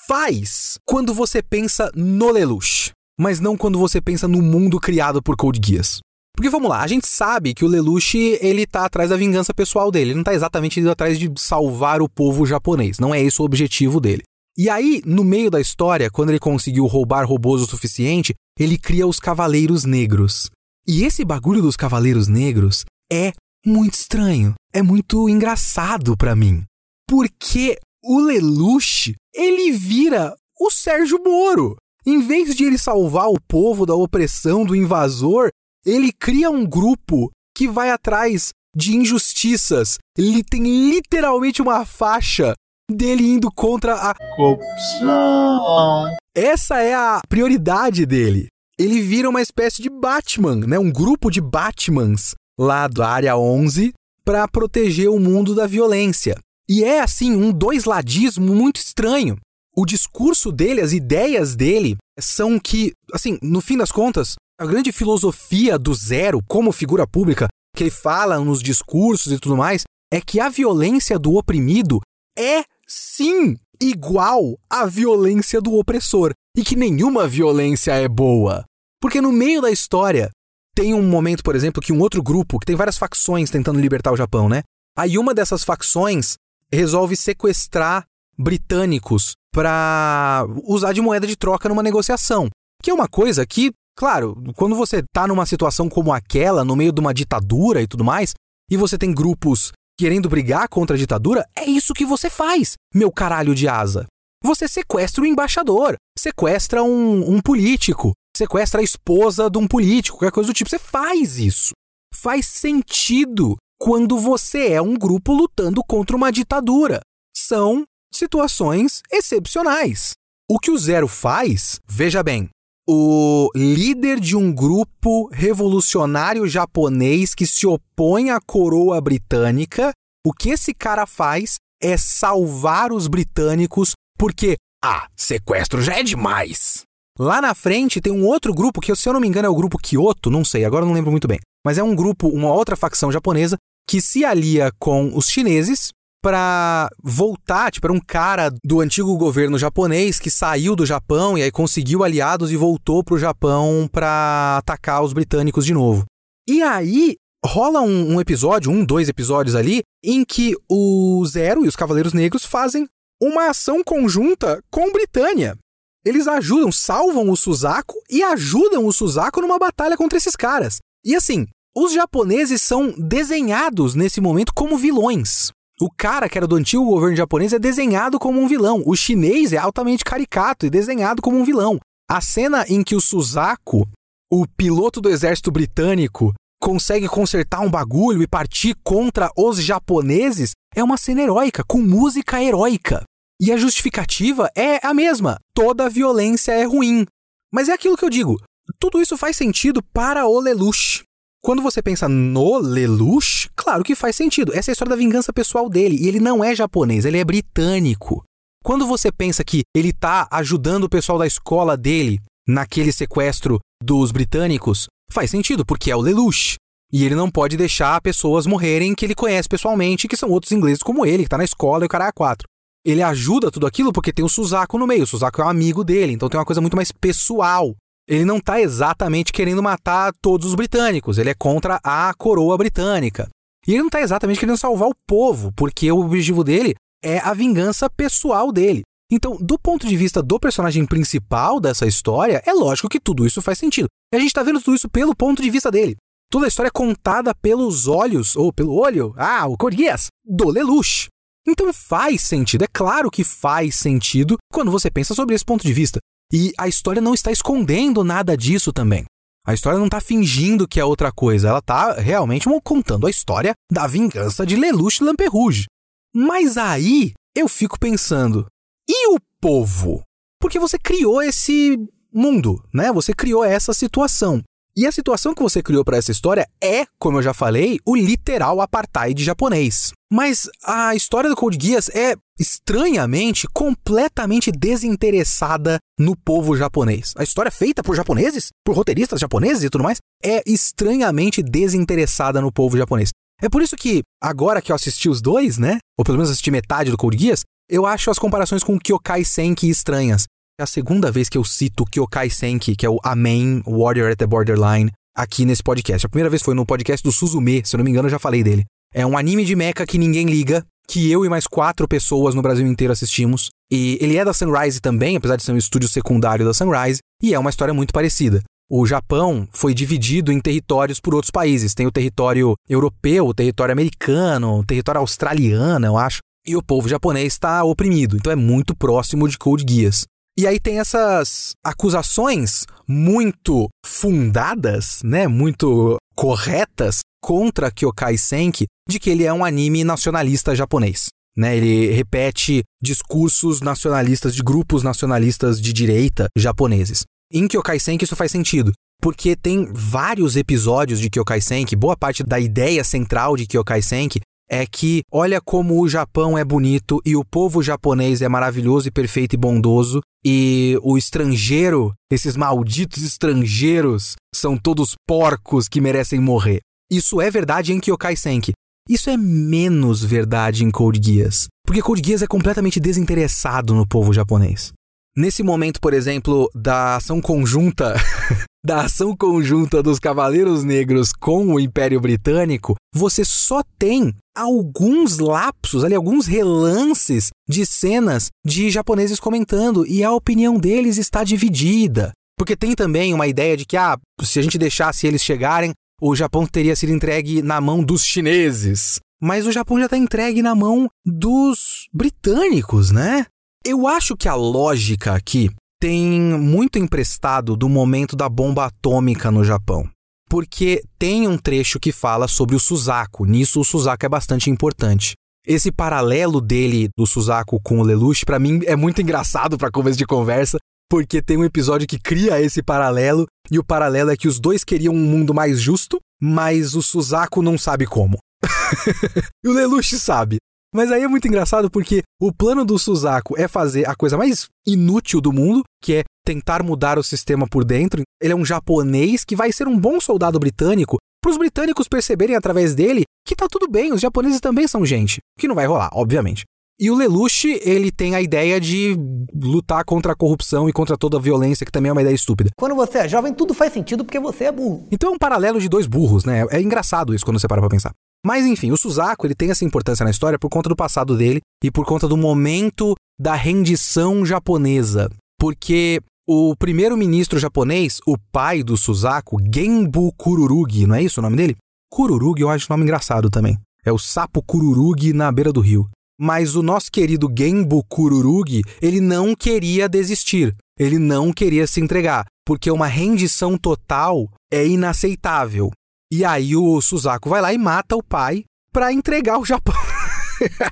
faz quando você pensa no Lelouch, mas não quando você pensa no mundo criado por Code Geass. Porque vamos lá, a gente sabe que o Lelouch, ele tá atrás da vingança pessoal dele, ele não tá exatamente indo atrás de salvar o povo japonês, não é esse o objetivo dele. E aí, no meio da história, quando ele conseguiu roubar robôs o suficiente, ele cria os Cavaleiros Negros. E esse bagulho dos Cavaleiros Negros é muito estranho, é muito engraçado para mim. Porque o Lelouch, ele vira o Sérgio Moro. Em vez de ele salvar o povo da opressão do invasor, ele cria um grupo que vai atrás de injustiças. Ele tem literalmente uma faixa dele indo contra a corrupção. Essa é a prioridade dele. Ele vira uma espécie de Batman, né? Um grupo de Batmans lá da área 11 para proteger o mundo da violência. E é assim um dois-ladismo muito estranho. O discurso dele, as ideias dele são que, assim, no fim das contas, a grande filosofia do zero como figura pública que ele fala nos discursos e tudo mais é que a violência do oprimido é sim igual à violência do opressor e que nenhuma violência é boa. Porque no meio da história tem um momento, por exemplo, que um outro grupo, que tem várias facções tentando libertar o Japão, né? Aí uma dessas facções resolve sequestrar britânicos para usar de moeda de troca numa negociação. Que é uma coisa que, claro, quando você está numa situação como aquela, no meio de uma ditadura e tudo mais, e você tem grupos querendo brigar contra a ditadura, é isso que você faz, meu caralho de asa. Você sequestra o embaixador, sequestra um, um político, sequestra a esposa de um político, qualquer coisa do tipo. Você faz isso. Faz sentido quando você é um grupo lutando contra uma ditadura. São situações excepcionais. O que o Zero faz, veja bem, o líder de um grupo revolucionário japonês que se opõe à coroa britânica, o que esse cara faz é salvar os britânicos porque, ah, sequestro já é demais. Lá na frente tem um outro grupo que, se eu não me engano, é o grupo Kyoto, não sei, agora não lembro muito bem. Mas é um grupo, uma outra facção japonesa que se alia com os chineses para voltar, tipo, era um cara do antigo governo japonês que saiu do Japão e aí conseguiu aliados e voltou pro Japão para atacar os britânicos de novo. E aí rola um, um, episódio, um, dois episódios ali, em que o Zero e os Cavaleiros Negros fazem uma ação conjunta com Britânia. Eles ajudam, salvam o Suzaku e ajudam o Suzaku numa batalha contra esses caras. E assim, os japoneses são desenhados nesse momento como vilões. O cara que era do antigo governo japonês é desenhado como um vilão. O chinês é altamente caricato e desenhado como um vilão. A cena em que o Suzaku, o piloto do exército britânico, consegue consertar um bagulho e partir contra os japoneses é uma cena heróica, com música heróica. E a justificativa é a mesma: toda violência é ruim. Mas é aquilo que eu digo: tudo isso faz sentido para o Lelouch. Quando você pensa no Lelouch, claro que faz sentido. Essa é a história da vingança pessoal dele. E ele não é japonês, ele é britânico. Quando você pensa que ele está ajudando o pessoal da escola dele naquele sequestro dos britânicos, faz sentido, porque é o Lelouch. E ele não pode deixar pessoas morrerem que ele conhece pessoalmente, que são outros ingleses como ele, que está na escola e o cara é quatro. Ele ajuda tudo aquilo porque tem o Suzaku no meio. O Suzaku é um amigo dele, então tem uma coisa muito mais pessoal ele não está exatamente querendo matar todos os britânicos, ele é contra a coroa britânica. E ele não está exatamente querendo salvar o povo, porque o objetivo dele é a vingança pessoal dele. Então, do ponto de vista do personagem principal dessa história, é lógico que tudo isso faz sentido. E a gente está vendo tudo isso pelo ponto de vista dele. Toda a história é contada pelos olhos, ou pelo olho, ah, o Corguias, do Lelouch. Então faz sentido, é claro que faz sentido quando você pensa sobre esse ponto de vista. E a história não está escondendo nada disso também. A história não está fingindo que é outra coisa, ela está realmente contando a história da vingança de Lelouch Lamperouge. Mas aí eu fico pensando, e o povo? Porque você criou esse mundo, né? Você criou essa situação. E a situação que você criou para essa história é, como eu já falei, o literal apartheid japonês. Mas a história do Code Geass é estranhamente completamente desinteressada no povo japonês. A história é feita por japoneses, por roteiristas japoneses e tudo mais, é estranhamente desinteressada no povo japonês. É por isso que, agora que eu assisti os dois, né? Ou pelo menos assisti metade do Code Geass, eu acho as comparações com Kyokai Senki estranhas. É a segunda vez que eu cito Kyokai Senki, que é o Amen Warrior at the Borderline, aqui nesse podcast. A primeira vez foi no podcast do Suzume, se eu não me engano, eu já falei dele. É um anime de mecha que ninguém liga, que eu e mais quatro pessoas no Brasil inteiro assistimos. E ele é da Sunrise também, apesar de ser um estúdio secundário da Sunrise, e é uma história muito parecida. O Japão foi dividido em territórios por outros países. Tem o território europeu, o território americano, o território australiano, eu acho. E o povo japonês está oprimido, então é muito próximo de Code Geass. E aí tem essas acusações muito fundadas, né, muito corretas contra Kyokai Senki de que ele é um anime nacionalista japonês. Né, ele repete discursos nacionalistas de grupos nacionalistas de direita japoneses. Em Kyokai Senki isso faz sentido, porque tem vários episódios de Kyokai Senki, boa parte da ideia central de Kyokai Senki é que olha como o Japão é bonito e o povo japonês é maravilhoso e perfeito e bondoso e o estrangeiro, esses malditos estrangeiros, são todos porcos que merecem morrer. Isso é verdade em Kyokai Senki. Isso é menos verdade em Code Geass, porque Code Geass é completamente desinteressado no povo japonês. Nesse momento, por exemplo, da ação conjunta da ação conjunta dos Cavaleiros Negros com o Império Britânico, você só tem alguns lapsos, ali alguns relances de cenas de japoneses comentando e a opinião deles está dividida. Porque tem também uma ideia de que ah, se a gente deixasse eles chegarem, o Japão teria sido entregue na mão dos chineses. Mas o Japão já está entregue na mão dos britânicos, né? Eu acho que a lógica aqui tem muito emprestado do momento da bomba atômica no Japão. Porque tem um trecho que fala sobre o Suzaku. Nisso, o Suzaku é bastante importante. esse paralelo dele, do Suzaku com o Lelouch, pra mim é muito engraçado pra começo de conversa, porque tem um episódio que cria esse paralelo, e o paralelo é que os dois queriam um mundo mais justo, mas o Suzaku não sabe como. e o Lelouch sabe. Mas aí é muito engraçado porque o plano do Suzaku é fazer a coisa mais inútil do mundo, que é tentar mudar o sistema por dentro. Ele é um japonês que vai ser um bom soldado britânico, para os britânicos perceberem através dele que tá tudo bem, os japoneses também são gente. Que não vai rolar, obviamente. E o Lelouch, ele tem a ideia de lutar contra a corrupção e contra toda a violência, que também é uma ideia estúpida. Quando você é jovem, tudo faz sentido porque você é burro. Então é um paralelo de dois burros, né? É engraçado isso quando você para pra pensar. Mas enfim, o Suzaku, ele tem essa importância na história por conta do passado dele e por conta do momento da rendição japonesa. Porque o primeiro-ministro japonês, o pai do Suzaku, Genbu Kururugi, não é isso o nome dele? Kururugi eu acho um nome engraçado também. É o sapo Kururugi na beira do rio. Mas o nosso querido Genbu Kururugi, ele não queria desistir. Ele não queria se entregar, porque uma rendição total é inaceitável. E aí o Suzaku vai lá e mata o pai para entregar o Japão.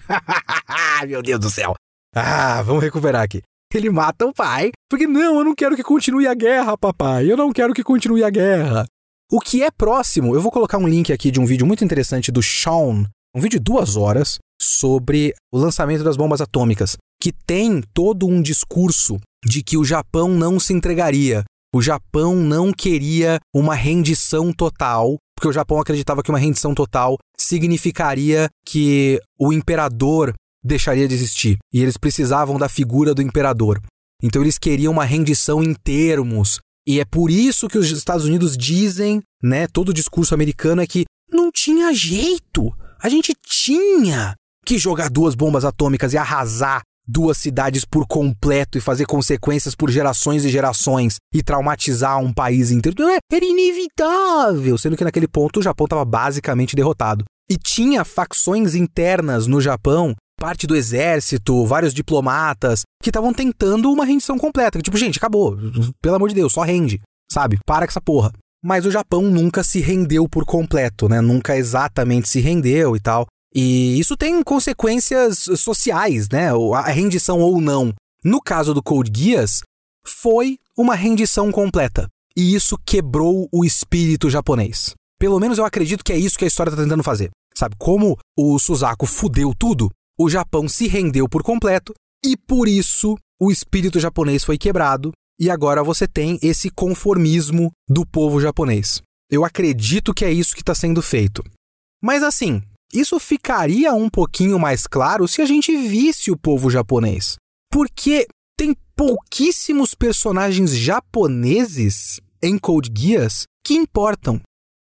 Meu Deus do céu. Ah, vamos recuperar aqui. Ele mata o pai, porque não, eu não quero que continue a guerra, papai. Eu não quero que continue a guerra. O que é próximo, eu vou colocar um link aqui de um vídeo muito interessante do Sean, um vídeo de duas horas, sobre o lançamento das bombas atômicas, que tem todo um discurso de que o Japão não se entregaria. O Japão não queria uma rendição total, porque o Japão acreditava que uma rendição total significaria que o imperador deixaria de existir. E eles precisavam da figura do imperador. Então eles queriam uma rendição em termos. E é por isso que os Estados Unidos dizem, né, todo o discurso americano é que não tinha jeito. A gente tinha que jogar duas bombas atômicas e arrasar duas cidades por completo e fazer consequências por gerações e gerações e traumatizar um país inteiro. É, era inevitável, sendo que naquele ponto o Japão estava basicamente derrotado. E tinha facções internas no Japão, parte do exército, vários diplomatas, que estavam tentando uma rendição completa. Tipo, gente, acabou. Pelo amor de Deus, só rende. Sabe? Para com essa porra. Mas o Japão nunca se rendeu por completo, né? Nunca exatamente se rendeu e tal. E isso tem consequências sociais, né? A rendição ou não. No caso do Code Geass, foi uma rendição completa. E isso quebrou o espírito japonês. Pelo menos eu acredito que é isso que a história está tentando fazer. Sabe, como o Suzaku fudeu tudo, o Japão se rendeu por completo e por isso o espírito japonês foi quebrado e agora você tem esse conformismo do povo japonês. Eu acredito que é isso que está sendo feito. Mas assim, isso ficaria um pouquinho mais claro se a gente visse o povo japonês. Porque tem pouquíssimos personagens japoneses em Code Geass que importam.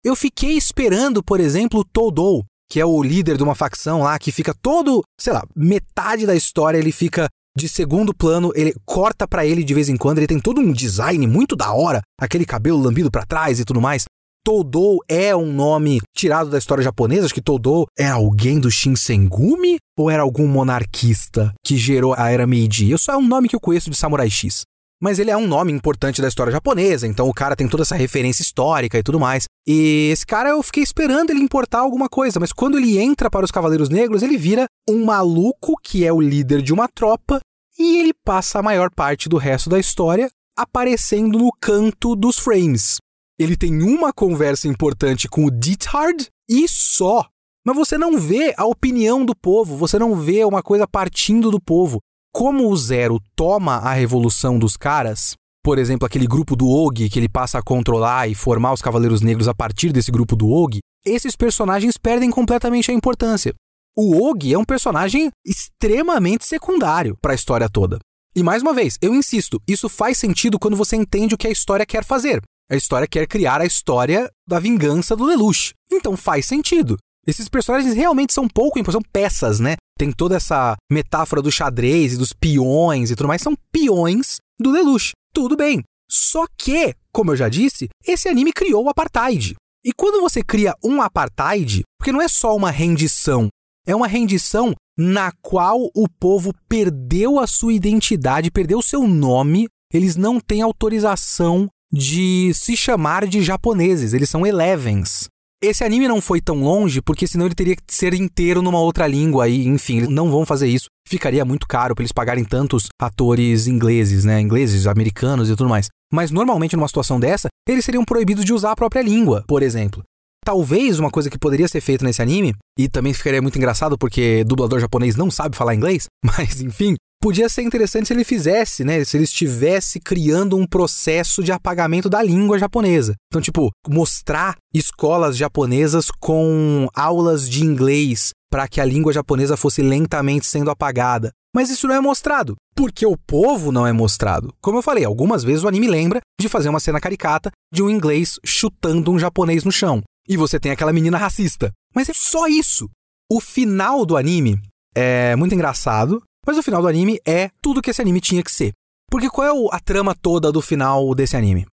Eu fiquei esperando, por exemplo, Todou, que é o líder de uma facção lá que fica todo, sei lá, metade da história ele fica de segundo plano, ele corta para ele de vez em quando, ele tem todo um design muito da hora, aquele cabelo lambido para trás e tudo mais. Todou é um nome tirado da história japonesa? Acho que Todou é alguém do Shinsengumi? Ou era algum monarquista que gerou a era Meiji? Só é um nome que eu conheço de Samurai X. Mas ele é um nome importante da história japonesa, então o cara tem toda essa referência histórica e tudo mais. E esse cara eu fiquei esperando ele importar alguma coisa, mas quando ele entra para os Cavaleiros Negros, ele vira um maluco que é o líder de uma tropa e ele passa a maior parte do resto da história aparecendo no canto dos frames ele tem uma conversa importante com o Dithard e só. Mas você não vê a opinião do povo, você não vê uma coisa partindo do povo. Como o Zero toma a revolução dos caras, por exemplo, aquele grupo do Og que ele passa a controlar e formar os Cavaleiros Negros a partir desse grupo do Og, esses personagens perdem completamente a importância. O Og é um personagem extremamente secundário para a história toda. E mais uma vez, eu insisto, isso faz sentido quando você entende o que a história quer fazer. A história quer criar a história da vingança do Lelouch. Então faz sentido. Esses personagens realmente são pouco, são peças, né? Tem toda essa metáfora do xadrez e dos peões e tudo mais, são peões do Lelouch. Tudo bem. Só que, como eu já disse, esse anime criou o apartheid. E quando você cria um apartheid, porque não é só uma rendição, é uma rendição na qual o povo perdeu a sua identidade, perdeu o seu nome, eles não têm autorização de se chamar de japoneses, eles são elevens. Esse anime não foi tão longe porque senão ele teria que ser inteiro numa outra língua e, enfim, eles não vão fazer isso. Ficaria muito caro para eles pagarem tantos atores ingleses, né? Ingleses, americanos e tudo mais. Mas normalmente numa situação dessa, eles seriam proibidos de usar a própria língua, por exemplo. Talvez uma coisa que poderia ser feita nesse anime, e também ficaria muito engraçado porque dublador japonês não sabe falar inglês, mas enfim, podia ser interessante se ele fizesse, né? Se ele estivesse criando um processo de apagamento da língua japonesa. Então, tipo, mostrar escolas japonesas com aulas de inglês para que a língua japonesa fosse lentamente sendo apagada. Mas isso não é mostrado, porque o povo não é mostrado. Como eu falei, algumas vezes o anime lembra de fazer uma cena caricata de um inglês chutando um japonês no chão. E você tem aquela menina racista. Mas é só isso. O final do anime é muito engraçado, mas o final do anime é tudo que esse anime tinha que ser. Porque qual é a trama toda do final desse anime?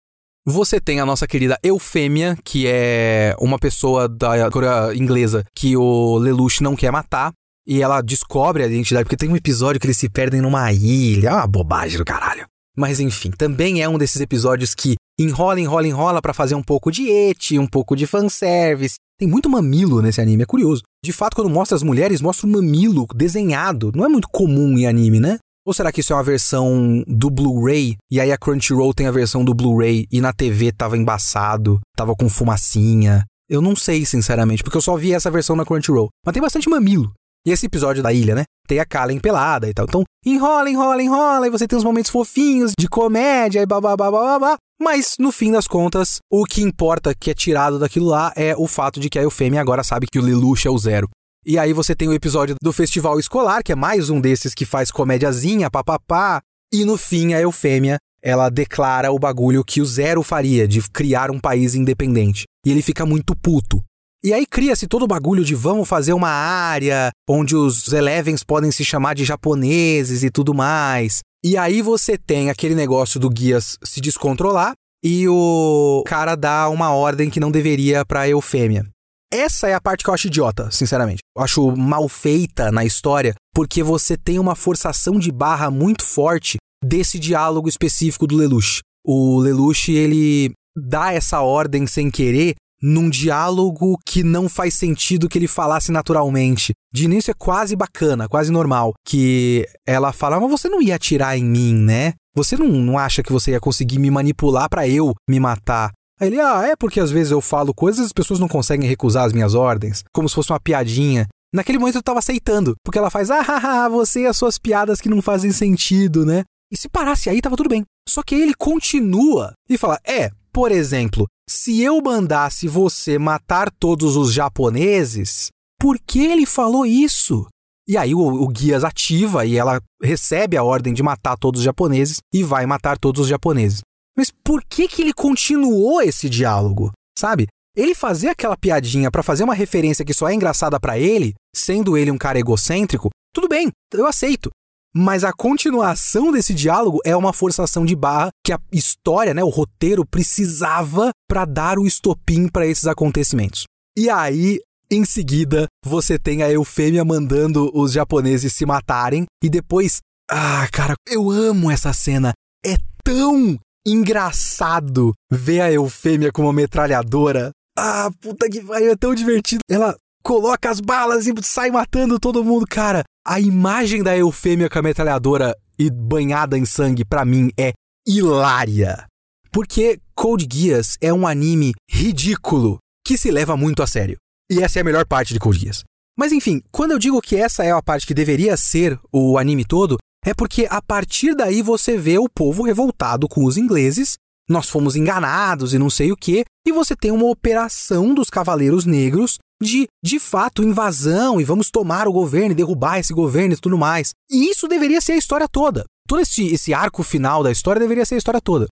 Você tem a nossa querida Eufêmia, que é uma pessoa da Coreia inglesa que o Lelouch não quer matar. E ela descobre a identidade, porque tem um episódio que eles se perdem numa ilha. É uma bobagem do caralho. Mas enfim, também é um desses episódios que enrola, enrola, enrola para fazer um pouco de eti, um pouco de fanservice. Tem muito mamilo nesse anime, é curioso. De fato, quando mostra as mulheres, mostra o mamilo desenhado. Não é muito comum em anime, né? Ou será que isso é uma versão do Blu-ray e aí a Crunchyroll tem a versão do Blu-ray e na TV tava embaçado, tava com fumacinha? Eu não sei, sinceramente, porque eu só vi essa versão na Crunchyroll. Mas tem bastante mamilo. E esse episódio da ilha, né? Tem a Kalen pelada e tal. Então, enrola, enrola, enrola, e você tem uns momentos fofinhos de comédia e babá, babá, babá. Mas, no fim das contas, o que importa que é tirado daquilo lá é o fato de que a Eufêmia agora sabe que o Lelouch é o zero. E aí você tem o episódio do festival escolar, que é mais um desses que faz comédiazinha, papapá. E no fim, a Eufêmia, ela declara o bagulho que o Zero faria, de criar um país independente. E ele fica muito puto. E aí cria-se todo o bagulho de vamos fazer uma área onde os Elevens podem se chamar de japoneses e tudo mais. E aí você tem aquele negócio do Guias se descontrolar e o cara dá uma ordem que não deveria pra Eufêmia. Essa é a parte que eu acho idiota, sinceramente. Eu acho mal feita na história, porque você tem uma forçação de barra muito forte desse diálogo específico do Lelouch. O Lelouch, ele dá essa ordem sem querer num diálogo que não faz sentido que ele falasse naturalmente. De início é quase bacana, quase normal, que ela fala, mas você não ia atirar em mim, né? Você não, não acha que você ia conseguir me manipular para eu me matar? Aí ele, ah, é porque às vezes eu falo coisas e as pessoas não conseguem recusar as minhas ordens, como se fosse uma piadinha. Naquele momento eu tava aceitando, porque ela faz, ah, você e as suas piadas que não fazem sentido, né? E se parasse aí, tava tudo bem. Só que aí ele continua e fala, é, por exemplo, se eu mandasse você matar todos os japoneses, por que ele falou isso? E aí o, o Guias ativa e ela recebe a ordem de matar todos os japoneses e vai matar todos os japoneses. Mas por que que ele continuou esse diálogo? Sabe? Ele fazer aquela piadinha para fazer uma referência que só é engraçada para ele, sendo ele um cara egocêntrico, tudo bem, eu aceito. Mas a continuação desse diálogo é uma forçação de barra que a história, né, o roteiro precisava para dar o estopim para esses acontecimentos. E aí, em seguida, você tem a Eufêmia mandando os japoneses se matarem e depois, ah, cara, eu amo essa cena. É tão engraçado ver a Eufêmia com uma metralhadora. Ah, puta que pariu, é tão divertido. Ela coloca as balas e sai matando todo mundo, cara. A imagem da Eufêmia com a metralhadora e banhada em sangue, para mim, é hilária. Porque Code Geass é um anime ridículo que se leva muito a sério. E essa é a melhor parte de Code Geass. Mas enfim, quando eu digo que essa é a parte que deveria ser o anime todo, é porque a partir daí você vê o povo revoltado com os ingleses, nós fomos enganados e não sei o que, e você tem uma operação dos Cavaleiros Negros de, de fato, invasão e vamos tomar o governo e derrubar esse governo e tudo mais. E isso deveria ser a história toda. Todo esse, esse arco final da história deveria ser a história toda.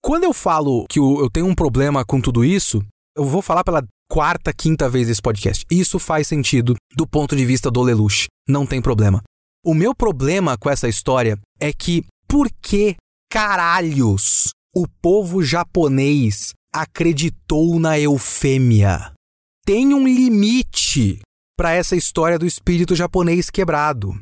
Quando eu falo que eu tenho um problema com tudo isso, eu vou falar pela quarta, quinta vez esse podcast. Isso faz sentido do ponto de vista do Lelouch. Não tem problema. O meu problema com essa história é que por que caralhos o povo japonês acreditou na eufêmia? Tem um limite para essa história do espírito japonês quebrado.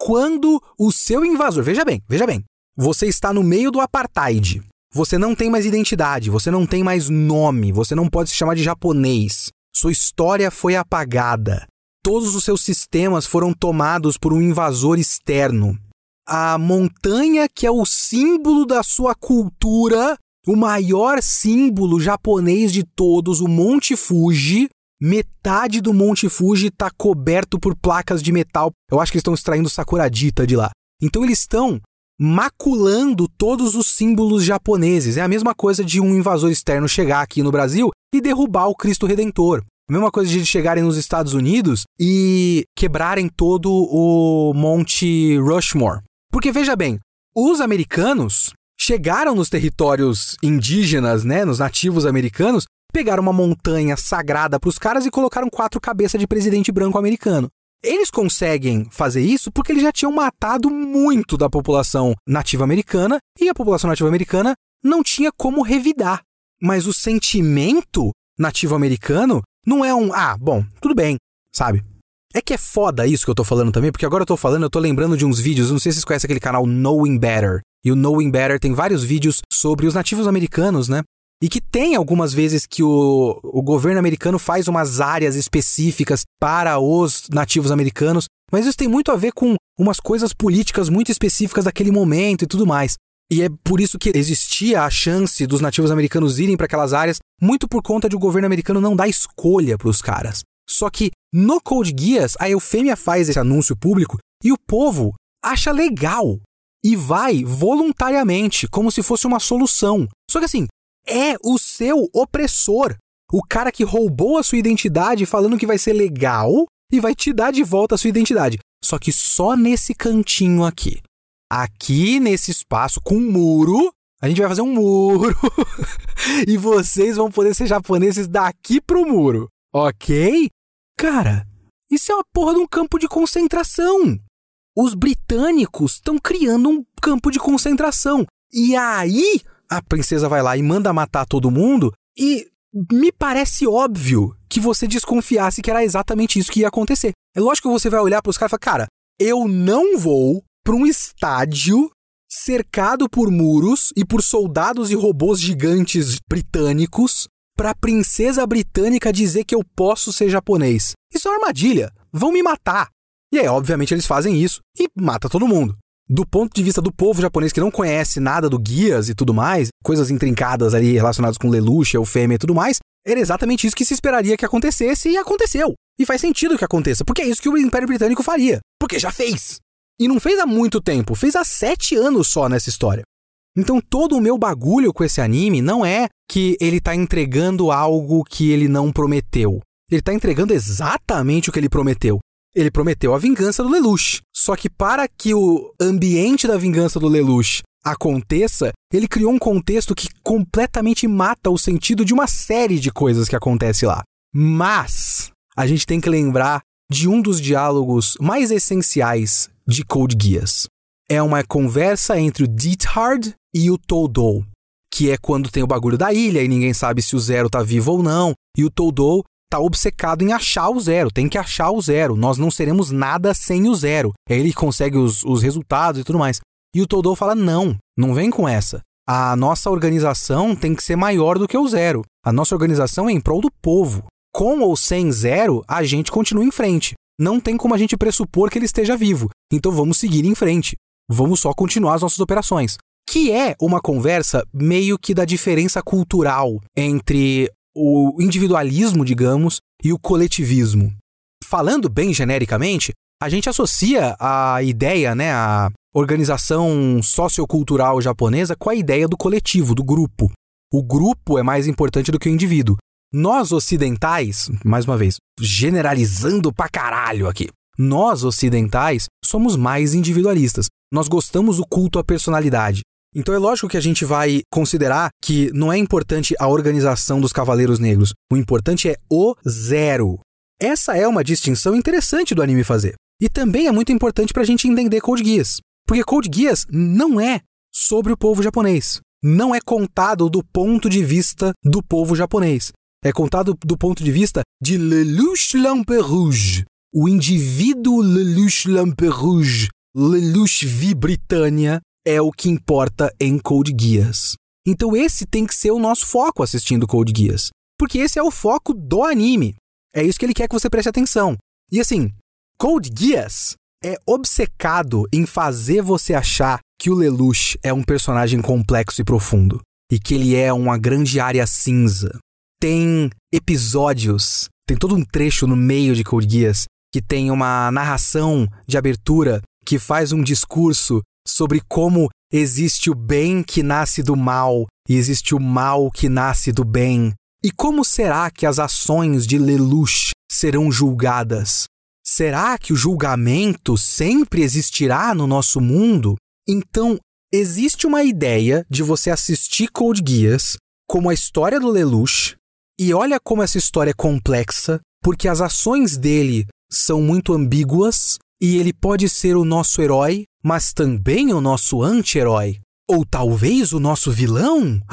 Quando o seu invasor, veja bem, veja bem, você está no meio do apartheid. Você não tem mais identidade, você não tem mais nome, você não pode se chamar de japonês. Sua história foi apagada. Todos os seus sistemas foram tomados por um invasor externo. A montanha, que é o símbolo da sua cultura, o maior símbolo japonês de todos, o Monte Fuji, metade do Monte Fuji está coberto por placas de metal. Eu acho que eles estão extraindo Sakuradita de lá. Então eles estão maculando todos os símbolos japoneses. É a mesma coisa de um invasor externo chegar aqui no Brasil e derrubar o Cristo Redentor. A mesma coisa de eles chegarem nos Estados Unidos e quebrarem todo o Monte Rushmore. Porque veja bem, os americanos chegaram nos territórios indígenas, né, nos nativos americanos, pegaram uma montanha sagrada para os caras e colocaram quatro cabeças de presidente branco americano. Eles conseguem fazer isso porque eles já tinham matado muito da população nativa americana e a população nativa americana não tinha como revidar. Mas o sentimento nativo americano não é um, ah, bom, tudo bem, sabe? É que é foda isso que eu tô falando também, porque agora eu tô falando, eu tô lembrando de uns vídeos, não sei se vocês conhecem aquele canal Knowing Better. E o Knowing Better tem vários vídeos sobre os nativos americanos, né? E que tem algumas vezes que o, o governo americano faz umas áreas específicas para os nativos americanos, mas isso tem muito a ver com umas coisas políticas muito específicas daquele momento e tudo mais. E é por isso que existia a chance dos nativos americanos irem para aquelas áreas, muito por conta de o governo americano não dar escolha para os caras. Só que no Code Guias, a Eufêmia faz esse anúncio público e o povo acha legal e vai voluntariamente, como se fosse uma solução. Só que assim, é o seu opressor. O cara que roubou a sua identidade falando que vai ser legal e vai te dar de volta a sua identidade. Só que só nesse cantinho aqui. Aqui nesse espaço com um muro, a gente vai fazer um muro. e vocês vão poder ser japoneses daqui pro muro. Ok? Cara, isso é uma porra de um campo de concentração. Os britânicos estão criando um campo de concentração. E aí, a princesa vai lá e manda matar todo mundo. E me parece óbvio que você desconfiasse que era exatamente isso que ia acontecer. É lógico que você vai olhar para os caras e falar: cara, eu não vou para um estádio cercado por muros e por soldados e robôs gigantes britânicos para a princesa britânica dizer que eu posso ser japonês. Isso é uma armadilha. Vão me matar. E aí, obviamente, eles fazem isso e mata todo mundo. Do ponto de vista do povo japonês que não conhece nada do guias e tudo mais, coisas intrincadas ali relacionadas com Lelouch, Eufêmia e tudo mais, era exatamente isso que se esperaria que acontecesse e aconteceu. E faz sentido que aconteça, porque é isso que o Império Britânico faria. Porque já fez. E não fez há muito tempo, fez há sete anos só nessa história. Então todo o meu bagulho com esse anime não é que ele tá entregando algo que ele não prometeu. Ele tá entregando exatamente o que ele prometeu. Ele prometeu a vingança do Lelouch. Só que para que o ambiente da vingança do Lelouch aconteça, ele criou um contexto que completamente mata o sentido de uma série de coisas que acontece lá. Mas a gente tem que lembrar de um dos diálogos mais essenciais de Code Geass. É uma conversa entre o Dithard e o Todo, que é quando tem o bagulho da ilha e ninguém sabe se o Zero tá vivo ou não, e o Todo tá obcecado em achar o Zero, tem que achar o Zero, nós não seremos nada sem o Zero. Aí ele consegue os, os resultados e tudo mais. E o Todo fala: não, não vem com essa. A nossa organização tem que ser maior do que o Zero. A nossa organização é em prol do povo. Com ou sem Zero, a gente continua em frente. Não tem como a gente pressupor que ele esteja vivo. Então vamos seguir em frente. Vamos só continuar as nossas operações que é uma conversa meio que da diferença cultural entre o individualismo, digamos, e o coletivismo. Falando bem genericamente, a gente associa a ideia, né, a organização sociocultural japonesa com a ideia do coletivo, do grupo. O grupo é mais importante do que o indivíduo. Nós ocidentais, mais uma vez, generalizando pra caralho aqui, nós ocidentais somos mais individualistas. Nós gostamos do culto à personalidade. Então é lógico que a gente vai considerar que não é importante a organização dos Cavaleiros Negros. O importante é o zero. Essa é uma distinção interessante do anime fazer. E também é muito importante para a gente entender Code Geass. Porque Code Geass não é sobre o povo japonês. Não é contado do ponto de vista do povo japonês. É contado do ponto de vista de Lelouch Lamperouge. O indivíduo Lelouch Lamperouge, Lelouch vi Britânia, é o que importa em Code Geass. Então esse tem que ser o nosso foco assistindo Code Geass, porque esse é o foco do anime. É isso que ele quer que você preste atenção. E assim, Code Geass é obcecado em fazer você achar que o Lelouch é um personagem complexo e profundo e que ele é uma grande área cinza. Tem episódios, tem todo um trecho no meio de Code Geass que tem uma narração de abertura que faz um discurso sobre como existe o bem que nasce do mal e existe o mal que nasce do bem. E como será que as ações de Lelouch serão julgadas? Será que o julgamento sempre existirá no nosso mundo? Então, existe uma ideia de você assistir Code Geass como a história do Lelouch, e olha como essa história é complexa, porque as ações dele são muito ambíguas e ele pode ser o nosso herói, mas também o nosso anti-herói. Ou talvez o nosso vilão?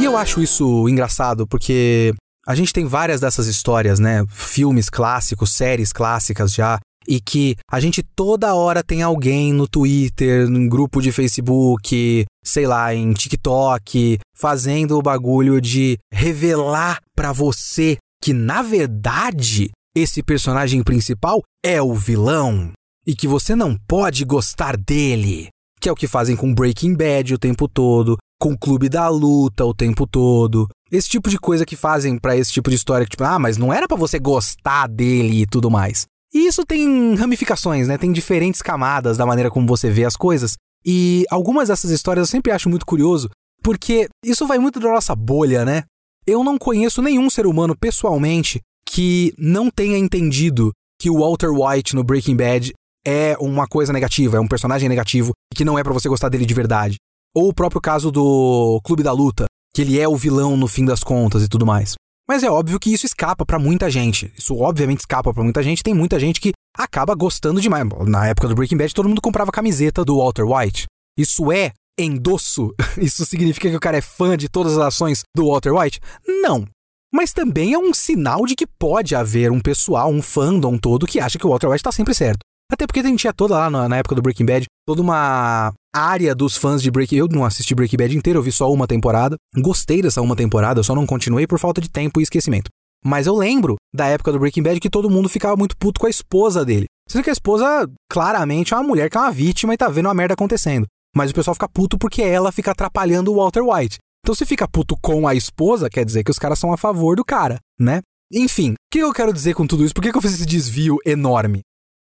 E eu acho isso engraçado porque a gente tem várias dessas histórias, né? Filmes clássicos, séries clássicas já, e que a gente toda hora tem alguém no Twitter, num grupo de Facebook, sei lá, em TikTok, fazendo o bagulho de revelar para você que na verdade esse personagem principal é o vilão e que você não pode gostar dele. Que é o que fazem com Breaking Bad o tempo todo, com Clube da Luta o tempo todo. Esse tipo de coisa que fazem para esse tipo de história, tipo, ah, mas não era para você gostar dele e tudo mais. E isso tem ramificações, né? Tem diferentes camadas da maneira como você vê as coisas. E algumas dessas histórias eu sempre acho muito curioso, porque isso vai muito da nossa bolha, né? Eu não conheço nenhum ser humano pessoalmente que não tenha entendido que o Walter White no Breaking Bad é uma coisa negativa, é um personagem negativo e que não é para você gostar dele de verdade. Ou o próprio caso do Clube da Luta, que ele é o vilão no fim das contas e tudo mais. Mas é óbvio que isso escapa para muita gente. Isso obviamente escapa para muita gente. Tem muita gente que acaba gostando demais. Na época do Breaking Bad, todo mundo comprava camiseta do Walter White. Isso é endosso? Isso significa que o cara é fã de todas as ações do Walter White? Não. Mas também é um sinal de que pode haver um pessoal, um fandom todo que acha que o Walter White está sempre certo. Até porque a gente tinha toda lá na, época do Breaking Bad, toda uma área dos fãs de Breaking Eu não assisti Breaking Bad inteiro, eu vi só uma temporada. Gostei dessa uma temporada, só não continuei por falta de tempo e esquecimento. Mas eu lembro da época do Breaking Bad que todo mundo ficava muito puto com a esposa dele. Sendo que a esposa, claramente, é uma mulher que é uma vítima e tá vendo a merda acontecendo. Mas o pessoal fica puto porque ela fica atrapalhando o Walter White. Então, se fica puto com a esposa, quer dizer que os caras são a favor do cara, né? Enfim, o que eu quero dizer com tudo isso? Por que eu fiz esse desvio enorme?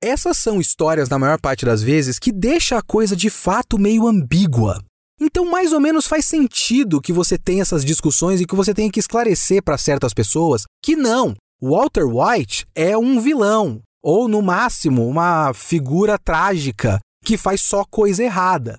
Essas são histórias, na maior parte das vezes, que deixa a coisa de fato meio ambígua. Então, mais ou menos faz sentido que você tenha essas discussões e que você tenha que esclarecer para certas pessoas que não, Walter White é um vilão, ou no máximo, uma figura trágica que faz só coisa errada.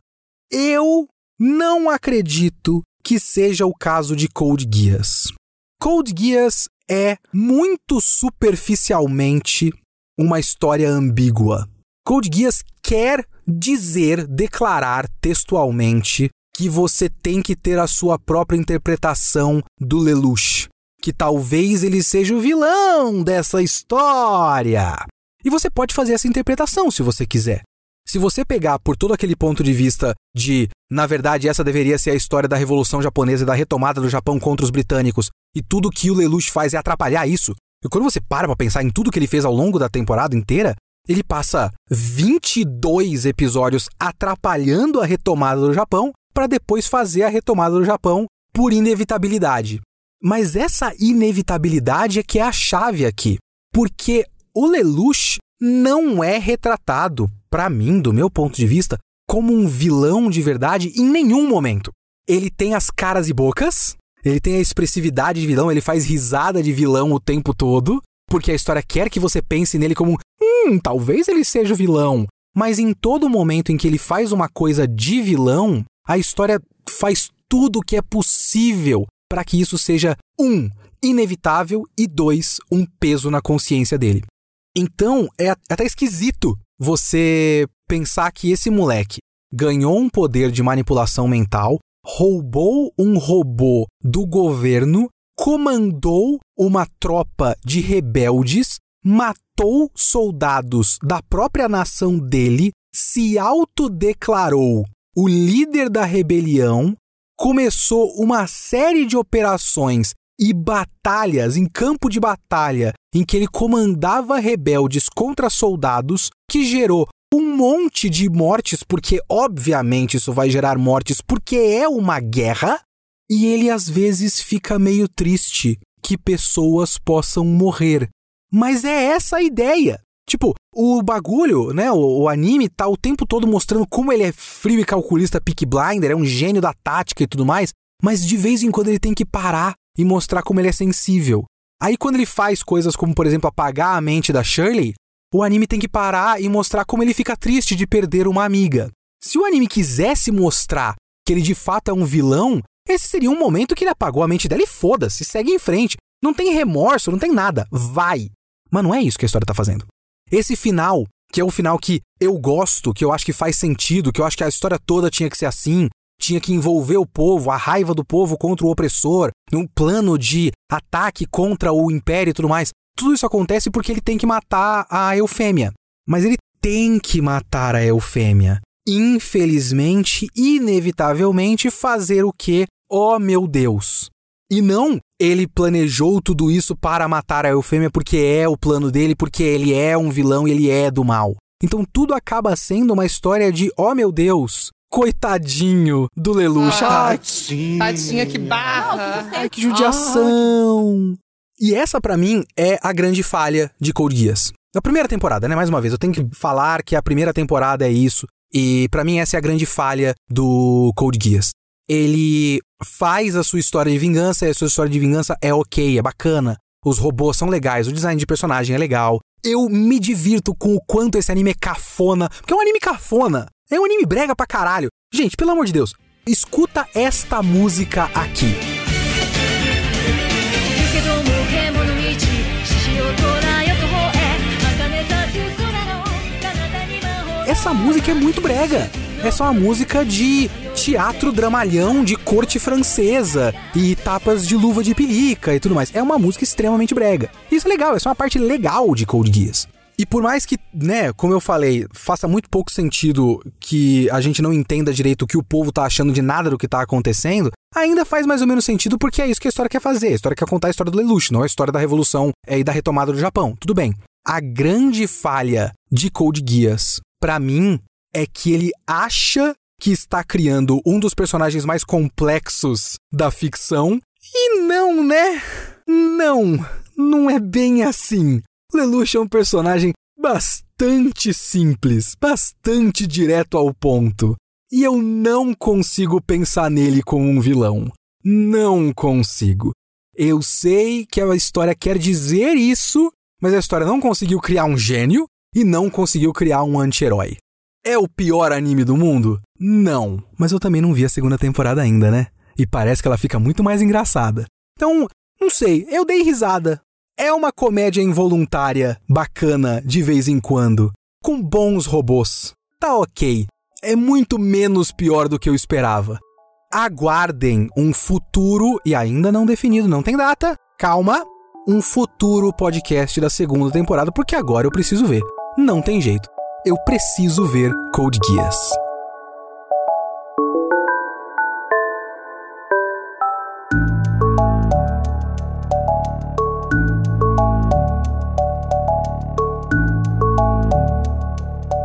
Eu não acredito que seja o caso de Code Geass. Code Geass é muito superficialmente uma história ambígua. Code Geass quer dizer, declarar textualmente que você tem que ter a sua própria interpretação do Lelouch, que talvez ele seja o vilão dessa história. E você pode fazer essa interpretação se você quiser. Se você pegar por todo aquele ponto de vista de, na verdade, essa deveria ser a história da Revolução Japonesa e da retomada do Japão contra os britânicos, e tudo que o Lelouch faz é atrapalhar isso, e quando você para pra pensar em tudo que ele fez ao longo da temporada inteira, ele passa 22 episódios atrapalhando a retomada do Japão para depois fazer a retomada do Japão por inevitabilidade. Mas essa inevitabilidade é que é a chave aqui, porque o Lelouch não é retratado para mim, do meu ponto de vista, como um vilão de verdade em nenhum momento. Ele tem as caras e bocas, ele tem a expressividade de vilão, ele faz risada de vilão o tempo todo, porque a história quer que você pense nele como, hum, talvez ele seja o vilão. Mas em todo momento em que ele faz uma coisa de vilão, a história faz tudo o que é possível para que isso seja, um, inevitável e dois, um peso na consciência dele. Então, é até esquisito você pensar que esse moleque ganhou um poder de manipulação mental, roubou um robô do governo, comandou uma tropa de rebeldes, matou soldados da própria nação dele, se autodeclarou o líder da rebelião, começou uma série de operações e batalhas em campo de batalha em que ele comandava rebeldes contra soldados, que gerou um monte de mortes, porque obviamente isso vai gerar mortes, porque é uma guerra, e ele às vezes fica meio triste que pessoas possam morrer. Mas é essa a ideia. Tipo, o bagulho, né? O, o, anime tá o tempo todo mostrando como ele é frio e calculista, pick blinder, é um gênio da tática e tudo mais, mas de vez em quando ele tem que parar e mostrar como ele é sensível. Aí quando ele faz coisas como, por exemplo, apagar a mente da Shirley, o anime tem que parar e mostrar como ele fica triste de perder uma amiga. Se o anime quisesse mostrar que ele de fato é um vilão, esse seria um momento que ele apagou a mente dela e foda-se, segue em frente. Não tem remorso, não tem nada. Vai. Mas não é isso que a história tá fazendo. Esse final, que é o final que eu gosto, que eu acho que faz sentido, que eu acho que a história toda tinha que ser assim, tinha que envolver o povo, a raiva do povo contra o opressor, um plano de ataque contra o império e tudo mais. Tudo isso acontece porque ele tem que matar a Eufêmia. Mas ele tem que matar a Eufêmia. Infelizmente, inevitavelmente, fazer o que? Oh meu Deus! E não ele planejou tudo isso para matar a Eufêmia porque é o plano dele, porque ele é um vilão e ele é do mal. Então tudo acaba sendo uma história de, oh meu Deus, coitadinho do Lelouch. Ah, Tadinha, que barra. Ai, que judiação. E essa para mim é a grande falha de Code Geass. Na primeira temporada, né? Mais uma vez, eu tenho que falar que a primeira temporada é isso. E para mim essa é a grande falha do Code Geass ele faz a sua história de vingança e a sua história de vingança é ok, é bacana. Os robôs são legais, o design de personagem é legal. Eu me divirto com o quanto esse anime é cafona, porque é um anime cafona. É um anime brega pra caralho. Gente, pelo amor de Deus, escuta esta música aqui. Essa música é muito brega. Essa é uma música de teatro dramalhão de corte francesa e tapas de luva de pelica e tudo mais. É uma música extremamente brega. Isso é legal, essa é uma parte legal de Code Geass. E por mais que, né, como eu falei, faça muito pouco sentido que a gente não entenda direito o que o povo tá achando de nada do que tá acontecendo, ainda faz mais ou menos sentido porque é isso que a história quer fazer. A história quer contar a história do Lelouch, não a história da revolução é, e da retomada do Japão. Tudo bem. A grande falha de Code Geass, para mim, é que ele acha que está criando um dos personagens mais complexos da ficção. E não, né? Não, não é bem assim. Lelouch é um personagem bastante simples, bastante direto ao ponto. E eu não consigo pensar nele como um vilão. Não consigo. Eu sei que a história quer dizer isso, mas a história não conseguiu criar um gênio e não conseguiu criar um anti-herói. É o pior anime do mundo? Não. Mas eu também não vi a segunda temporada ainda, né? E parece que ela fica muito mais engraçada. Então, não sei, eu dei risada. É uma comédia involuntária, bacana, de vez em quando, com bons robôs. Tá ok. É muito menos pior do que eu esperava. Aguardem um futuro, e ainda não definido, não tem data, calma, um futuro podcast da segunda temporada, porque agora eu preciso ver. Não tem jeito eu preciso ver Code Geass.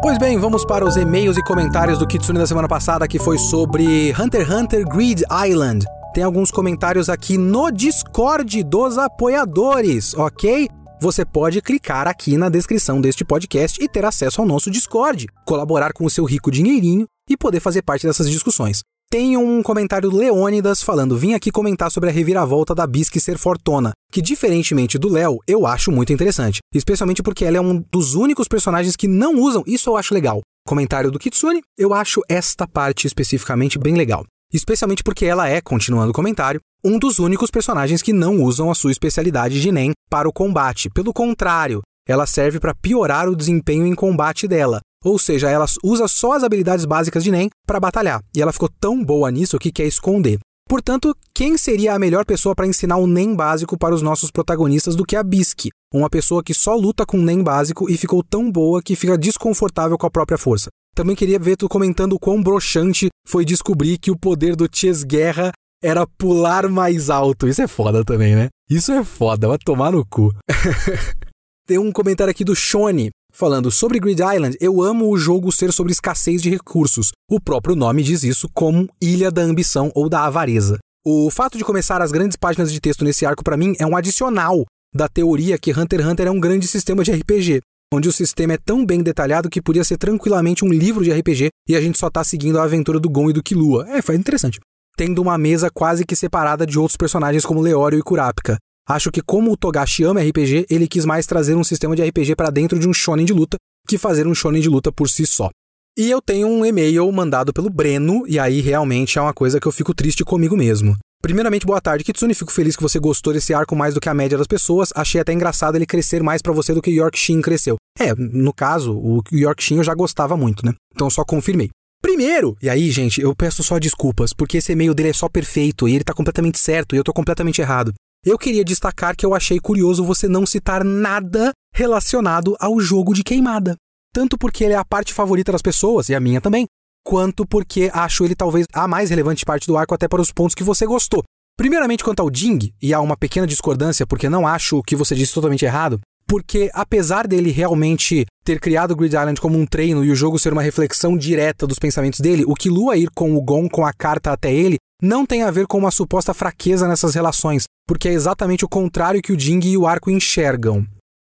Pois bem, vamos para os e-mails e comentários do Kitsune da semana passada, que foi sobre Hunter x Hunter Grid Island. Tem alguns comentários aqui no Discord dos apoiadores, ok? Você pode clicar aqui na descrição deste podcast e ter acesso ao nosso Discord, colaborar com o seu rico dinheirinho e poder fazer parte dessas discussões. Tem um comentário do Leônidas falando: vim aqui comentar sobre a reviravolta da Bisque ser fortona, que diferentemente do Léo, eu acho muito interessante, especialmente porque ela é um dos únicos personagens que não usam, isso eu acho legal. Comentário do Kitsune, eu acho esta parte especificamente bem legal especialmente porque ela é, continuando o comentário, um dos únicos personagens que não usam a sua especialidade de Nen para o combate. Pelo contrário, ela serve para piorar o desempenho em combate dela. Ou seja, ela usa só as habilidades básicas de Nen para batalhar. E ela ficou tão boa nisso que quer esconder. Portanto, quem seria a melhor pessoa para ensinar o NEM básico para os nossos protagonistas do que a Bisque? Uma pessoa que só luta com NEM básico e ficou tão boa que fica desconfortável com a própria força. Também queria ver tu comentando o quão broxante foi descobrir que o poder do Chess Guerra era pular mais alto. Isso é foda também, né? Isso é foda, vai tomar no cu. Tem um comentário aqui do Shone falando sobre Grid Island. Eu amo o jogo ser sobre escassez de recursos. O próprio nome diz isso como Ilha da Ambição ou da Avareza. O fato de começar as grandes páginas de texto nesse arco para mim é um adicional da teoria que Hunter x Hunter é um grande sistema de RPG, onde o sistema é tão bem detalhado que podia ser tranquilamente um livro de RPG e a gente só tá seguindo a aventura do Gon e do Killua. É, foi interessante. Tendo uma mesa quase que separada de outros personagens como Leório e Kurapika. Acho que como o Togashi ama RPG, ele quis mais trazer um sistema de RPG para dentro de um shonen de luta que fazer um shonen de luta por si só. E eu tenho um e-mail mandado pelo Breno, e aí realmente é uma coisa que eu fico triste comigo mesmo. Primeiramente, boa tarde, Kitsune. Fico feliz que você gostou desse arco mais do que a média das pessoas. Achei até engraçado ele crescer mais para você do que York Shin cresceu. É, no caso, o York Shin eu já gostava muito, né? Então só confirmei. Primeiro, e aí, gente, eu peço só desculpas, porque esse e-mail dele é só perfeito e ele tá completamente certo e eu tô completamente errado. Eu queria destacar que eu achei curioso você não citar nada relacionado ao jogo de queimada tanto porque ele é a parte favorita das pessoas, e a minha também, quanto porque acho ele talvez a mais relevante parte do arco até para os pontos que você gostou. Primeiramente, quanto ao Ding, e há uma pequena discordância, porque não acho o que você disse totalmente errado, porque apesar dele realmente ter criado Grid Island como um treino e o jogo ser uma reflexão direta dos pensamentos dele, o que Lua ir com o Gon com a carta até ele não tem a ver com uma suposta fraqueza nessas relações, porque é exatamente o contrário que o Ding e o arco enxergam.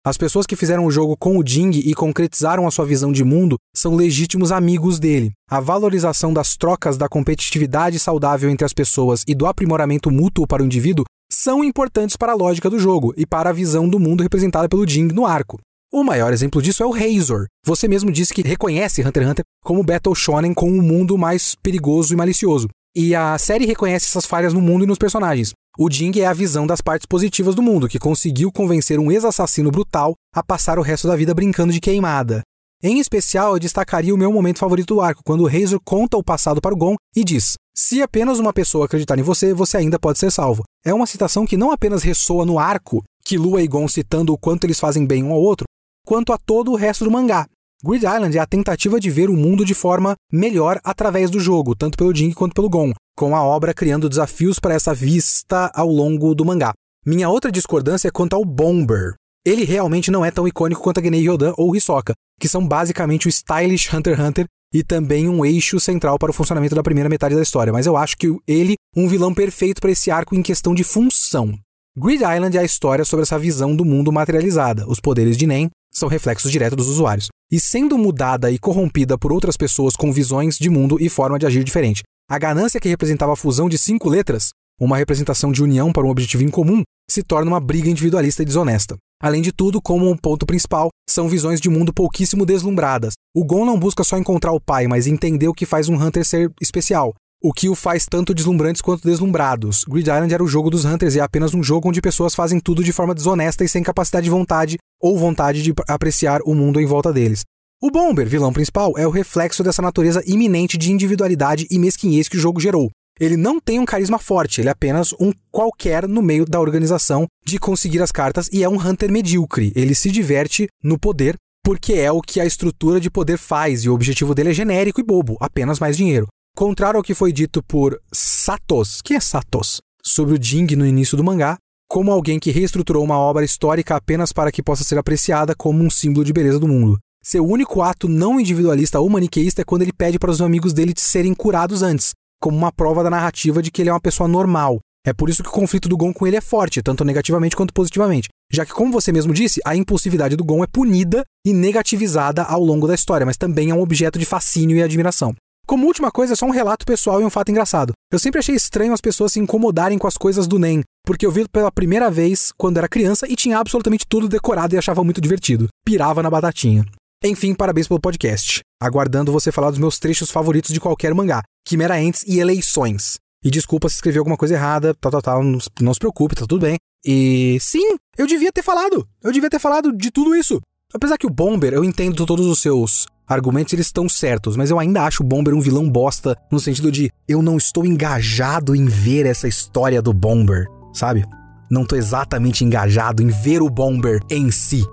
As pessoas que fizeram o jogo com o Ding e concretizaram a sua visão de mundo são legítimos amigos dele. A valorização das trocas da competitividade saudável entre as pessoas e do aprimoramento mútuo para o indivíduo são importantes para a lógica do jogo e para a visão do mundo representada pelo Ding no arco. O maior exemplo disso é o Razor. Você mesmo disse que reconhece Hunter x Hunter como Battle Shonen com um mundo mais perigoso e malicioso. E a série reconhece essas falhas no mundo e nos personagens. O Jing é a visão das partes positivas do mundo, que conseguiu convencer um ex-assassino brutal a passar o resto da vida brincando de queimada. Em especial, eu destacaria o meu momento favorito do arco, quando o Razor conta o passado para o Gon e diz: Se apenas uma pessoa acreditar em você, você ainda pode ser salvo. É uma citação que não apenas ressoa no arco, que Lua e Gon citando o quanto eles fazem bem um ao outro, quanto a todo o resto do mangá. Grid Island é a tentativa de ver o mundo de forma melhor através do jogo, tanto pelo Jing quanto pelo Gon, com a obra criando desafios para essa vista ao longo do mangá. Minha outra discordância é quanto ao Bomber. Ele realmente não é tão icônico quanto a Genei Ryodan ou Hisoka, que são basicamente o stylish Hunter x Hunter e também um eixo central para o funcionamento da primeira metade da história, mas eu acho que ele um vilão perfeito para esse arco em questão de função. Grid Island é a história sobre essa visão do mundo materializada, os poderes de Nen, são reflexos diretos dos usuários, e sendo mudada e corrompida por outras pessoas com visões de mundo e forma de agir diferente. A ganância que representava a fusão de cinco letras, uma representação de união para um objetivo em comum, se torna uma briga individualista e desonesta. Além de tudo, como um ponto principal, são visões de mundo pouquíssimo deslumbradas. O Gon não busca só encontrar o pai, mas entender o que faz um Hunter ser especial, o que o faz tanto deslumbrantes quanto deslumbrados. Grid Island era o jogo dos Hunters e é apenas um jogo onde pessoas fazem tudo de forma desonesta e sem capacidade de vontade ou vontade de apreciar o mundo em volta deles. O Bomber, vilão principal, é o reflexo dessa natureza iminente de individualidade e mesquinhez que o jogo gerou. Ele não tem um carisma forte, ele é apenas um qualquer no meio da organização de conseguir as cartas e é um Hunter medíocre. Ele se diverte no poder porque é o que a estrutura de poder faz e o objetivo dele é genérico e bobo, apenas mais dinheiro. Contrário ao que foi dito por Satos, que é Satos, sobre o Jing no início do mangá, como alguém que reestruturou uma obra histórica apenas para que possa ser apreciada como um símbolo de beleza do mundo. Seu único ato não individualista ou maniqueísta é quando ele pede para os amigos dele serem curados antes, como uma prova da narrativa de que ele é uma pessoa normal. É por isso que o conflito do Gon com ele é forte, tanto negativamente quanto positivamente. Já que, como você mesmo disse, a impulsividade do Gon é punida e negativizada ao longo da história, mas também é um objeto de fascínio e admiração. Como última coisa, é só um relato pessoal e um fato engraçado. Eu sempre achei estranho as pessoas se incomodarem com as coisas do NEM, porque eu vi pela primeira vez quando era criança e tinha absolutamente tudo decorado e achava muito divertido. Pirava na batatinha. Enfim, parabéns pelo podcast. Aguardando você falar dos meus trechos favoritos de qualquer mangá, Quimera Ents e Eleições. E desculpa se escrevi alguma coisa errada, tal, tal, tal, não, não se preocupe, tá tudo bem. E sim, eu devia ter falado. Eu devia ter falado de tudo isso. Apesar que o Bomber, eu entendo todos os seus argumentos, eles estão certos, mas eu ainda acho o Bomber um vilão bosta, no sentido de eu não estou engajado em ver essa história do Bomber, sabe? Não estou exatamente engajado em ver o Bomber em si.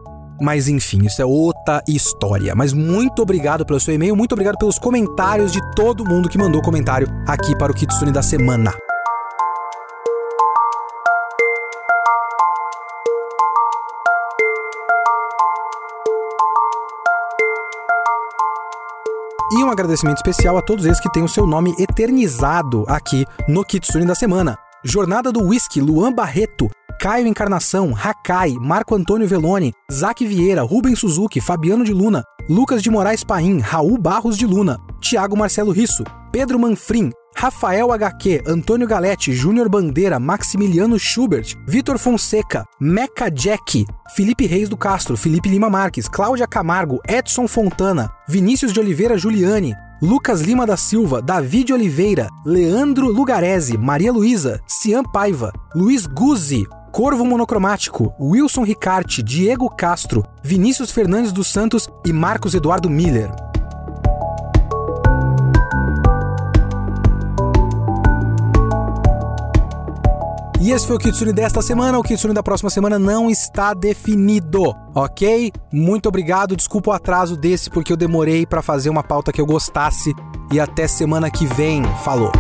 Mas enfim, isso é outra história. Mas muito obrigado pelo seu e-mail, muito obrigado pelos comentários de todo mundo que mandou comentário aqui para o Kitsune da semana. E um agradecimento especial a todos eles que têm o seu nome eternizado aqui no Kitsune da semana. Jornada do Whisky, Luan Barreto, Caio Encarnação, Hakai, Marco Antônio Veloni, Zac Vieira, Rubens Suzuki, Fabiano de Luna, Lucas de Moraes Paim, Raul Barros de Luna, Tiago Marcelo Risso, Pedro Manfrim, Rafael HQ, Antônio Galete, Júnior Bandeira, Maximiliano Schubert, Vitor Fonseca, Meca Jack, Felipe Reis do Castro, Felipe Lima Marques, Cláudia Camargo, Edson Fontana, Vinícius de Oliveira Juliane, Lucas Lima da Silva, David Oliveira, Leandro Lugarese, Maria Luísa, Cian Paiva, Luiz Guzzi, Corvo Monocromático, Wilson Ricarte, Diego Castro, Vinícius Fernandes dos Santos e Marcos Eduardo Miller. E esse foi o Kitsune desta semana. O Kitsune da próxima semana não está definido, ok? Muito obrigado. Desculpa o atraso desse porque eu demorei para fazer uma pauta que eu gostasse. E até semana que vem. Falou!